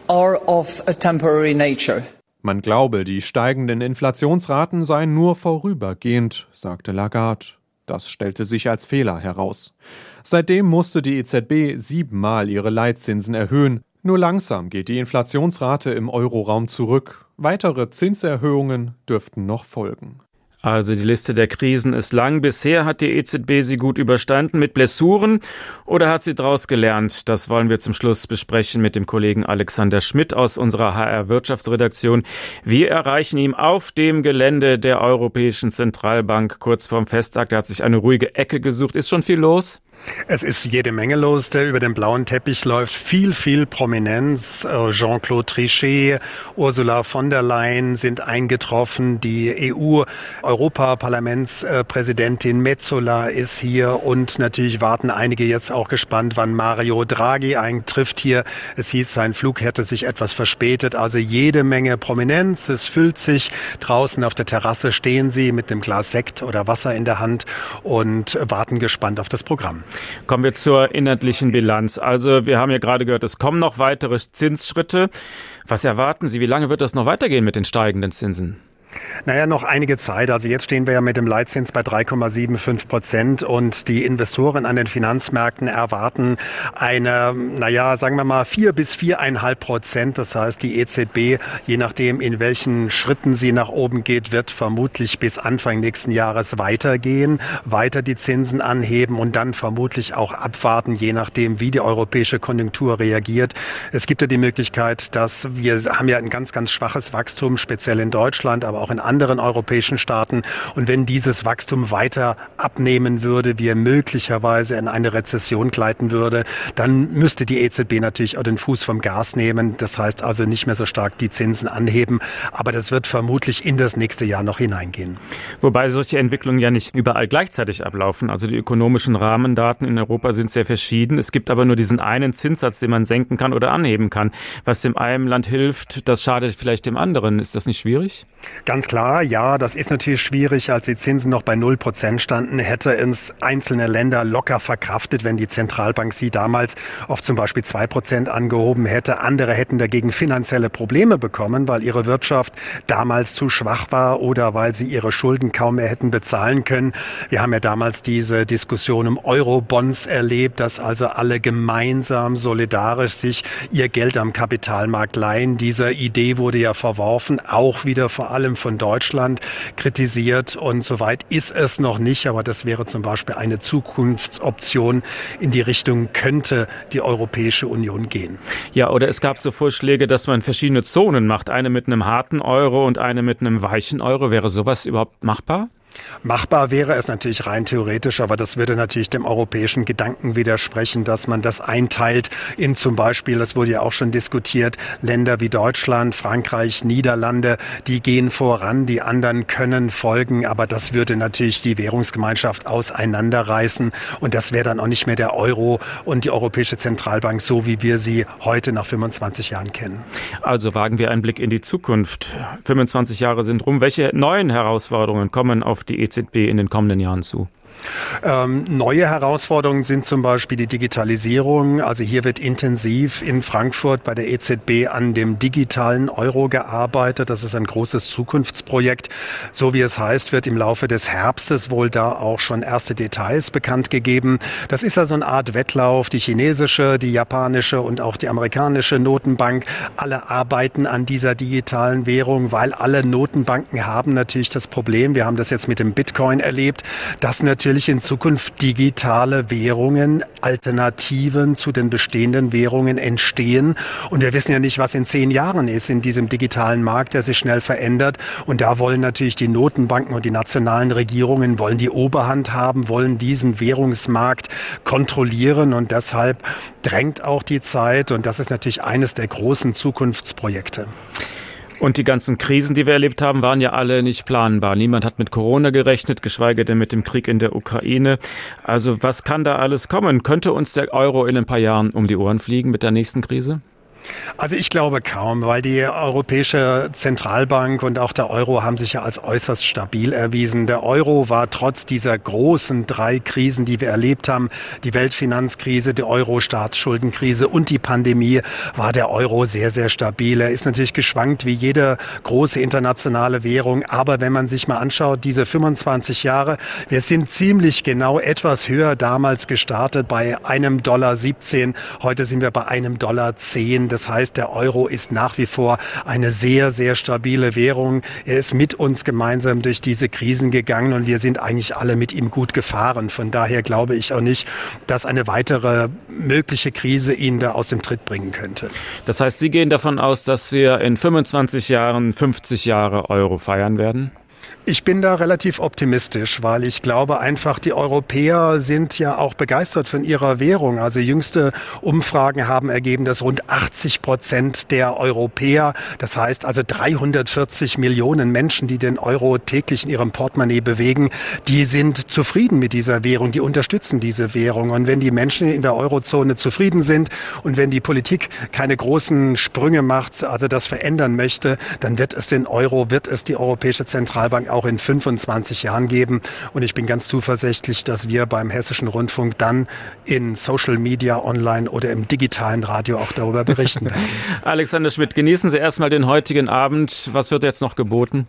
are of a temporary nature. Man glaube, die steigenden Inflationsraten seien nur vorübergehend, sagte Lagarde. Das stellte sich als Fehler heraus. Seitdem musste die EZB siebenmal ihre Leitzinsen erhöhen. Nur langsam geht die Inflationsrate im Euroraum zurück. Weitere Zinserhöhungen dürften noch folgen. Also die Liste der Krisen ist lang. Bisher hat die EZB sie gut überstanden mit Blessuren oder hat sie daraus gelernt? Das wollen wir zum Schluss besprechen mit dem Kollegen Alexander Schmidt aus unserer HR Wirtschaftsredaktion. Wir erreichen ihn auf dem Gelände der Europäischen Zentralbank kurz vorm Festakt. Er hat sich eine ruhige Ecke gesucht. Ist schon viel los? Es ist jede Menge los, der über den blauen Teppich läuft. Viel, viel Prominenz. Äh, Jean-Claude Trichet, Ursula von der Leyen sind eingetroffen. Die EU-Europaparlamentspräsidentin Metzola ist hier und natürlich warten einige jetzt auch gespannt, wann Mario Draghi eintrifft hier. Es hieß, sein Flug hätte sich etwas verspätet. Also jede Menge Prominenz. Es füllt sich. Draußen auf der Terrasse stehen sie mit dem Glas Sekt oder Wasser in der Hand und warten gespannt auf das Programm. Kommen wir zur inhaltlichen Bilanz. Also wir haben ja gerade gehört, es kommen noch weitere Zinsschritte. Was erwarten Sie? Wie lange wird das noch weitergehen mit den steigenden Zinsen? Naja, noch einige Zeit. Also jetzt stehen wir ja mit dem Leitzins bei 3,75 Prozent und die Investoren an den Finanzmärkten erwarten eine, naja, sagen wir mal vier bis viereinhalb Prozent. Das heißt, die EZB, je nachdem, in welchen Schritten sie nach oben geht, wird vermutlich bis Anfang nächsten Jahres weitergehen, weiter die Zinsen anheben und dann vermutlich auch abwarten, je nachdem, wie die europäische Konjunktur reagiert. Es gibt ja die Möglichkeit, dass wir haben ja ein ganz, ganz schwaches Wachstum, speziell in Deutschland, aber auch in anderen europäischen Staaten. Und wenn dieses Wachstum weiter abnehmen würde, wir möglicherweise in eine Rezession gleiten würde, dann müsste die EZB natürlich auch den Fuß vom Gas nehmen. Das heißt also nicht mehr so stark die Zinsen anheben. Aber das wird vermutlich in das nächste Jahr noch hineingehen. Wobei solche Entwicklungen ja nicht überall gleichzeitig ablaufen. Also die ökonomischen Rahmendaten in Europa sind sehr verschieden. Es gibt aber nur diesen einen Zinssatz, den man senken kann oder anheben kann. Was dem einen Land hilft, das schadet vielleicht dem anderen. Ist das nicht schwierig? Ganz Ganz klar, ja, das ist natürlich schwierig. Als die Zinsen noch bei 0 Prozent standen, hätte es einzelne Länder locker verkraftet, wenn die Zentralbank sie damals auf zum Beispiel 2 Prozent angehoben hätte. Andere hätten dagegen finanzielle Probleme bekommen, weil ihre Wirtschaft damals zu schwach war oder weil sie ihre Schulden kaum mehr hätten bezahlen können. Wir haben ja damals diese Diskussion um Eurobonds erlebt, dass also alle gemeinsam solidarisch sich ihr Geld am Kapitalmarkt leihen. Diese Idee wurde ja verworfen, auch wieder vor allem von Deutschland kritisiert und soweit ist es noch nicht, aber das wäre zum Beispiel eine Zukunftsoption. In die Richtung könnte die Europäische Union gehen. Ja, oder es gab so Vorschläge, dass man verschiedene Zonen macht, eine mit einem harten Euro und eine mit einem weichen Euro. Wäre sowas überhaupt machbar? Machbar wäre es natürlich rein theoretisch, aber das würde natürlich dem europäischen Gedanken widersprechen, dass man das einteilt in zum Beispiel, das wurde ja auch schon diskutiert, Länder wie Deutschland, Frankreich, Niederlande, die gehen voran, die anderen können folgen, aber das würde natürlich die Währungsgemeinschaft auseinanderreißen und das wäre dann auch nicht mehr der Euro und die Europäische Zentralbank so, wie wir sie heute nach 25 Jahren kennen. Also wagen wir einen Blick in die Zukunft. 25 Jahre sind rum. Welche neuen Herausforderungen kommen auf die EZB in den kommenden Jahren zu? Ähm, neue Herausforderungen sind zum Beispiel die Digitalisierung. Also hier wird intensiv in Frankfurt bei der EZB an dem digitalen Euro gearbeitet. Das ist ein großes Zukunftsprojekt. So wie es heißt, wird im Laufe des Herbstes wohl da auch schon erste Details bekannt gegeben. Das ist also eine Art Wettlauf. Die chinesische, die japanische und auch die amerikanische Notenbank, alle arbeiten an dieser digitalen Währung, weil alle Notenbanken haben natürlich das Problem, wir haben das jetzt mit dem Bitcoin erlebt, dass natürlich natürlich in Zukunft digitale Währungen, Alternativen zu den bestehenden Währungen entstehen. Und wir wissen ja nicht, was in zehn Jahren ist in diesem digitalen Markt, der sich schnell verändert. Und da wollen natürlich die Notenbanken und die nationalen Regierungen wollen die Oberhand haben, wollen diesen Währungsmarkt kontrollieren. Und deshalb drängt auch die Zeit. Und das ist natürlich eines der großen Zukunftsprojekte. Und die ganzen Krisen, die wir erlebt haben, waren ja alle nicht planbar. Niemand hat mit Corona gerechnet, geschweige denn mit dem Krieg in der Ukraine. Also was kann da alles kommen? Könnte uns der Euro in ein paar Jahren um die Ohren fliegen mit der nächsten Krise? Also ich glaube kaum, weil die Europäische Zentralbank und auch der Euro haben sich ja als äußerst stabil erwiesen. Der Euro war trotz dieser großen drei Krisen, die wir erlebt haben, die Weltfinanzkrise, die Euro-Staatsschuldenkrise und die Pandemie, war der Euro sehr, sehr stabil. Er ist natürlich geschwankt wie jede große internationale Währung. Aber wenn man sich mal anschaut, diese 25 Jahre, wir sind ziemlich genau etwas höher damals gestartet bei einem Dollar 17. Heute sind wir bei einem Dollar 10. Das heißt, der Euro ist nach wie vor eine sehr, sehr stabile Währung. Er ist mit uns gemeinsam durch diese Krisen gegangen und wir sind eigentlich alle mit ihm gut gefahren. Von daher glaube ich auch nicht, dass eine weitere mögliche Krise ihn da aus dem Tritt bringen könnte. Das heißt, Sie gehen davon aus, dass wir in 25 Jahren 50 Jahre Euro feiern werden? Ich bin da relativ optimistisch, weil ich glaube einfach, die Europäer sind ja auch begeistert von ihrer Währung. Also jüngste Umfragen haben ergeben, dass rund 80 Prozent der Europäer, das heißt also 340 Millionen Menschen, die den Euro täglich in ihrem Portemonnaie bewegen, die sind zufrieden mit dieser Währung, die unterstützen diese Währung. Und wenn die Menschen in der Eurozone zufrieden sind und wenn die Politik keine großen Sprünge macht, also das verändern möchte, dann wird es den Euro, wird es die Europäische Zentralbank auch in 25 Jahren geben. Und ich bin ganz zuversichtlich, dass wir beim Hessischen Rundfunk dann in Social Media, online oder im digitalen Radio auch darüber berichten werden. Alexander Schmidt, genießen Sie erstmal den heutigen Abend. Was wird jetzt noch geboten?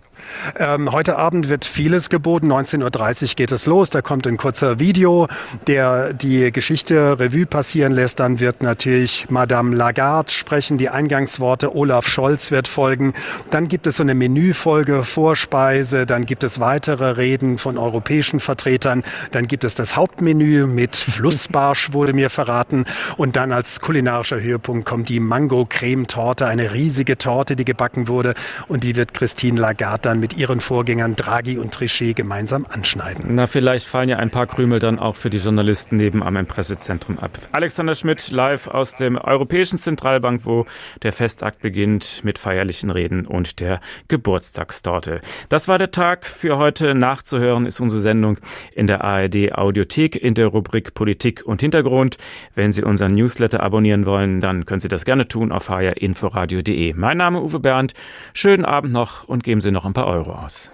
Ähm, heute Abend wird vieles geboten. 19.30 Uhr geht es los. Da kommt ein kurzer Video, der die Geschichte Revue passieren lässt. Dann wird natürlich Madame Lagarde sprechen, die Eingangsworte. Olaf Scholz wird folgen. Dann gibt es so eine Menüfolge, Vorspeise, dann gibt es weitere Reden von europäischen Vertretern, dann gibt es das Hauptmenü mit Flussbarsch, wurde mir verraten, und dann als kulinarischer Höhepunkt kommt die Mango-Creme-Torte, eine riesige Torte, die gebacken wurde, und die wird Christine Lagarde dann mit ihren Vorgängern Draghi und Trichet gemeinsam anschneiden. Na, vielleicht fallen ja ein paar Krümel dann auch für die Journalisten nebenan im Pressezentrum ab. Alexander Schmidt live aus dem Europäischen Zentralbank, wo der Festakt beginnt mit feierlichen Reden und der Geburtstagstorte. Das war der Teil Tag für heute nachzuhören ist unsere Sendung in der ARD Audiothek in der Rubrik Politik und Hintergrund. Wenn Sie unseren Newsletter abonnieren wollen, dann können Sie das gerne tun auf hrinforadio.de. Mein Name Uwe Bernd. Schönen Abend noch und geben Sie noch ein paar Euro aus.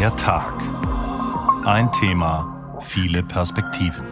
Der Tag. Ein Thema, viele Perspektiven.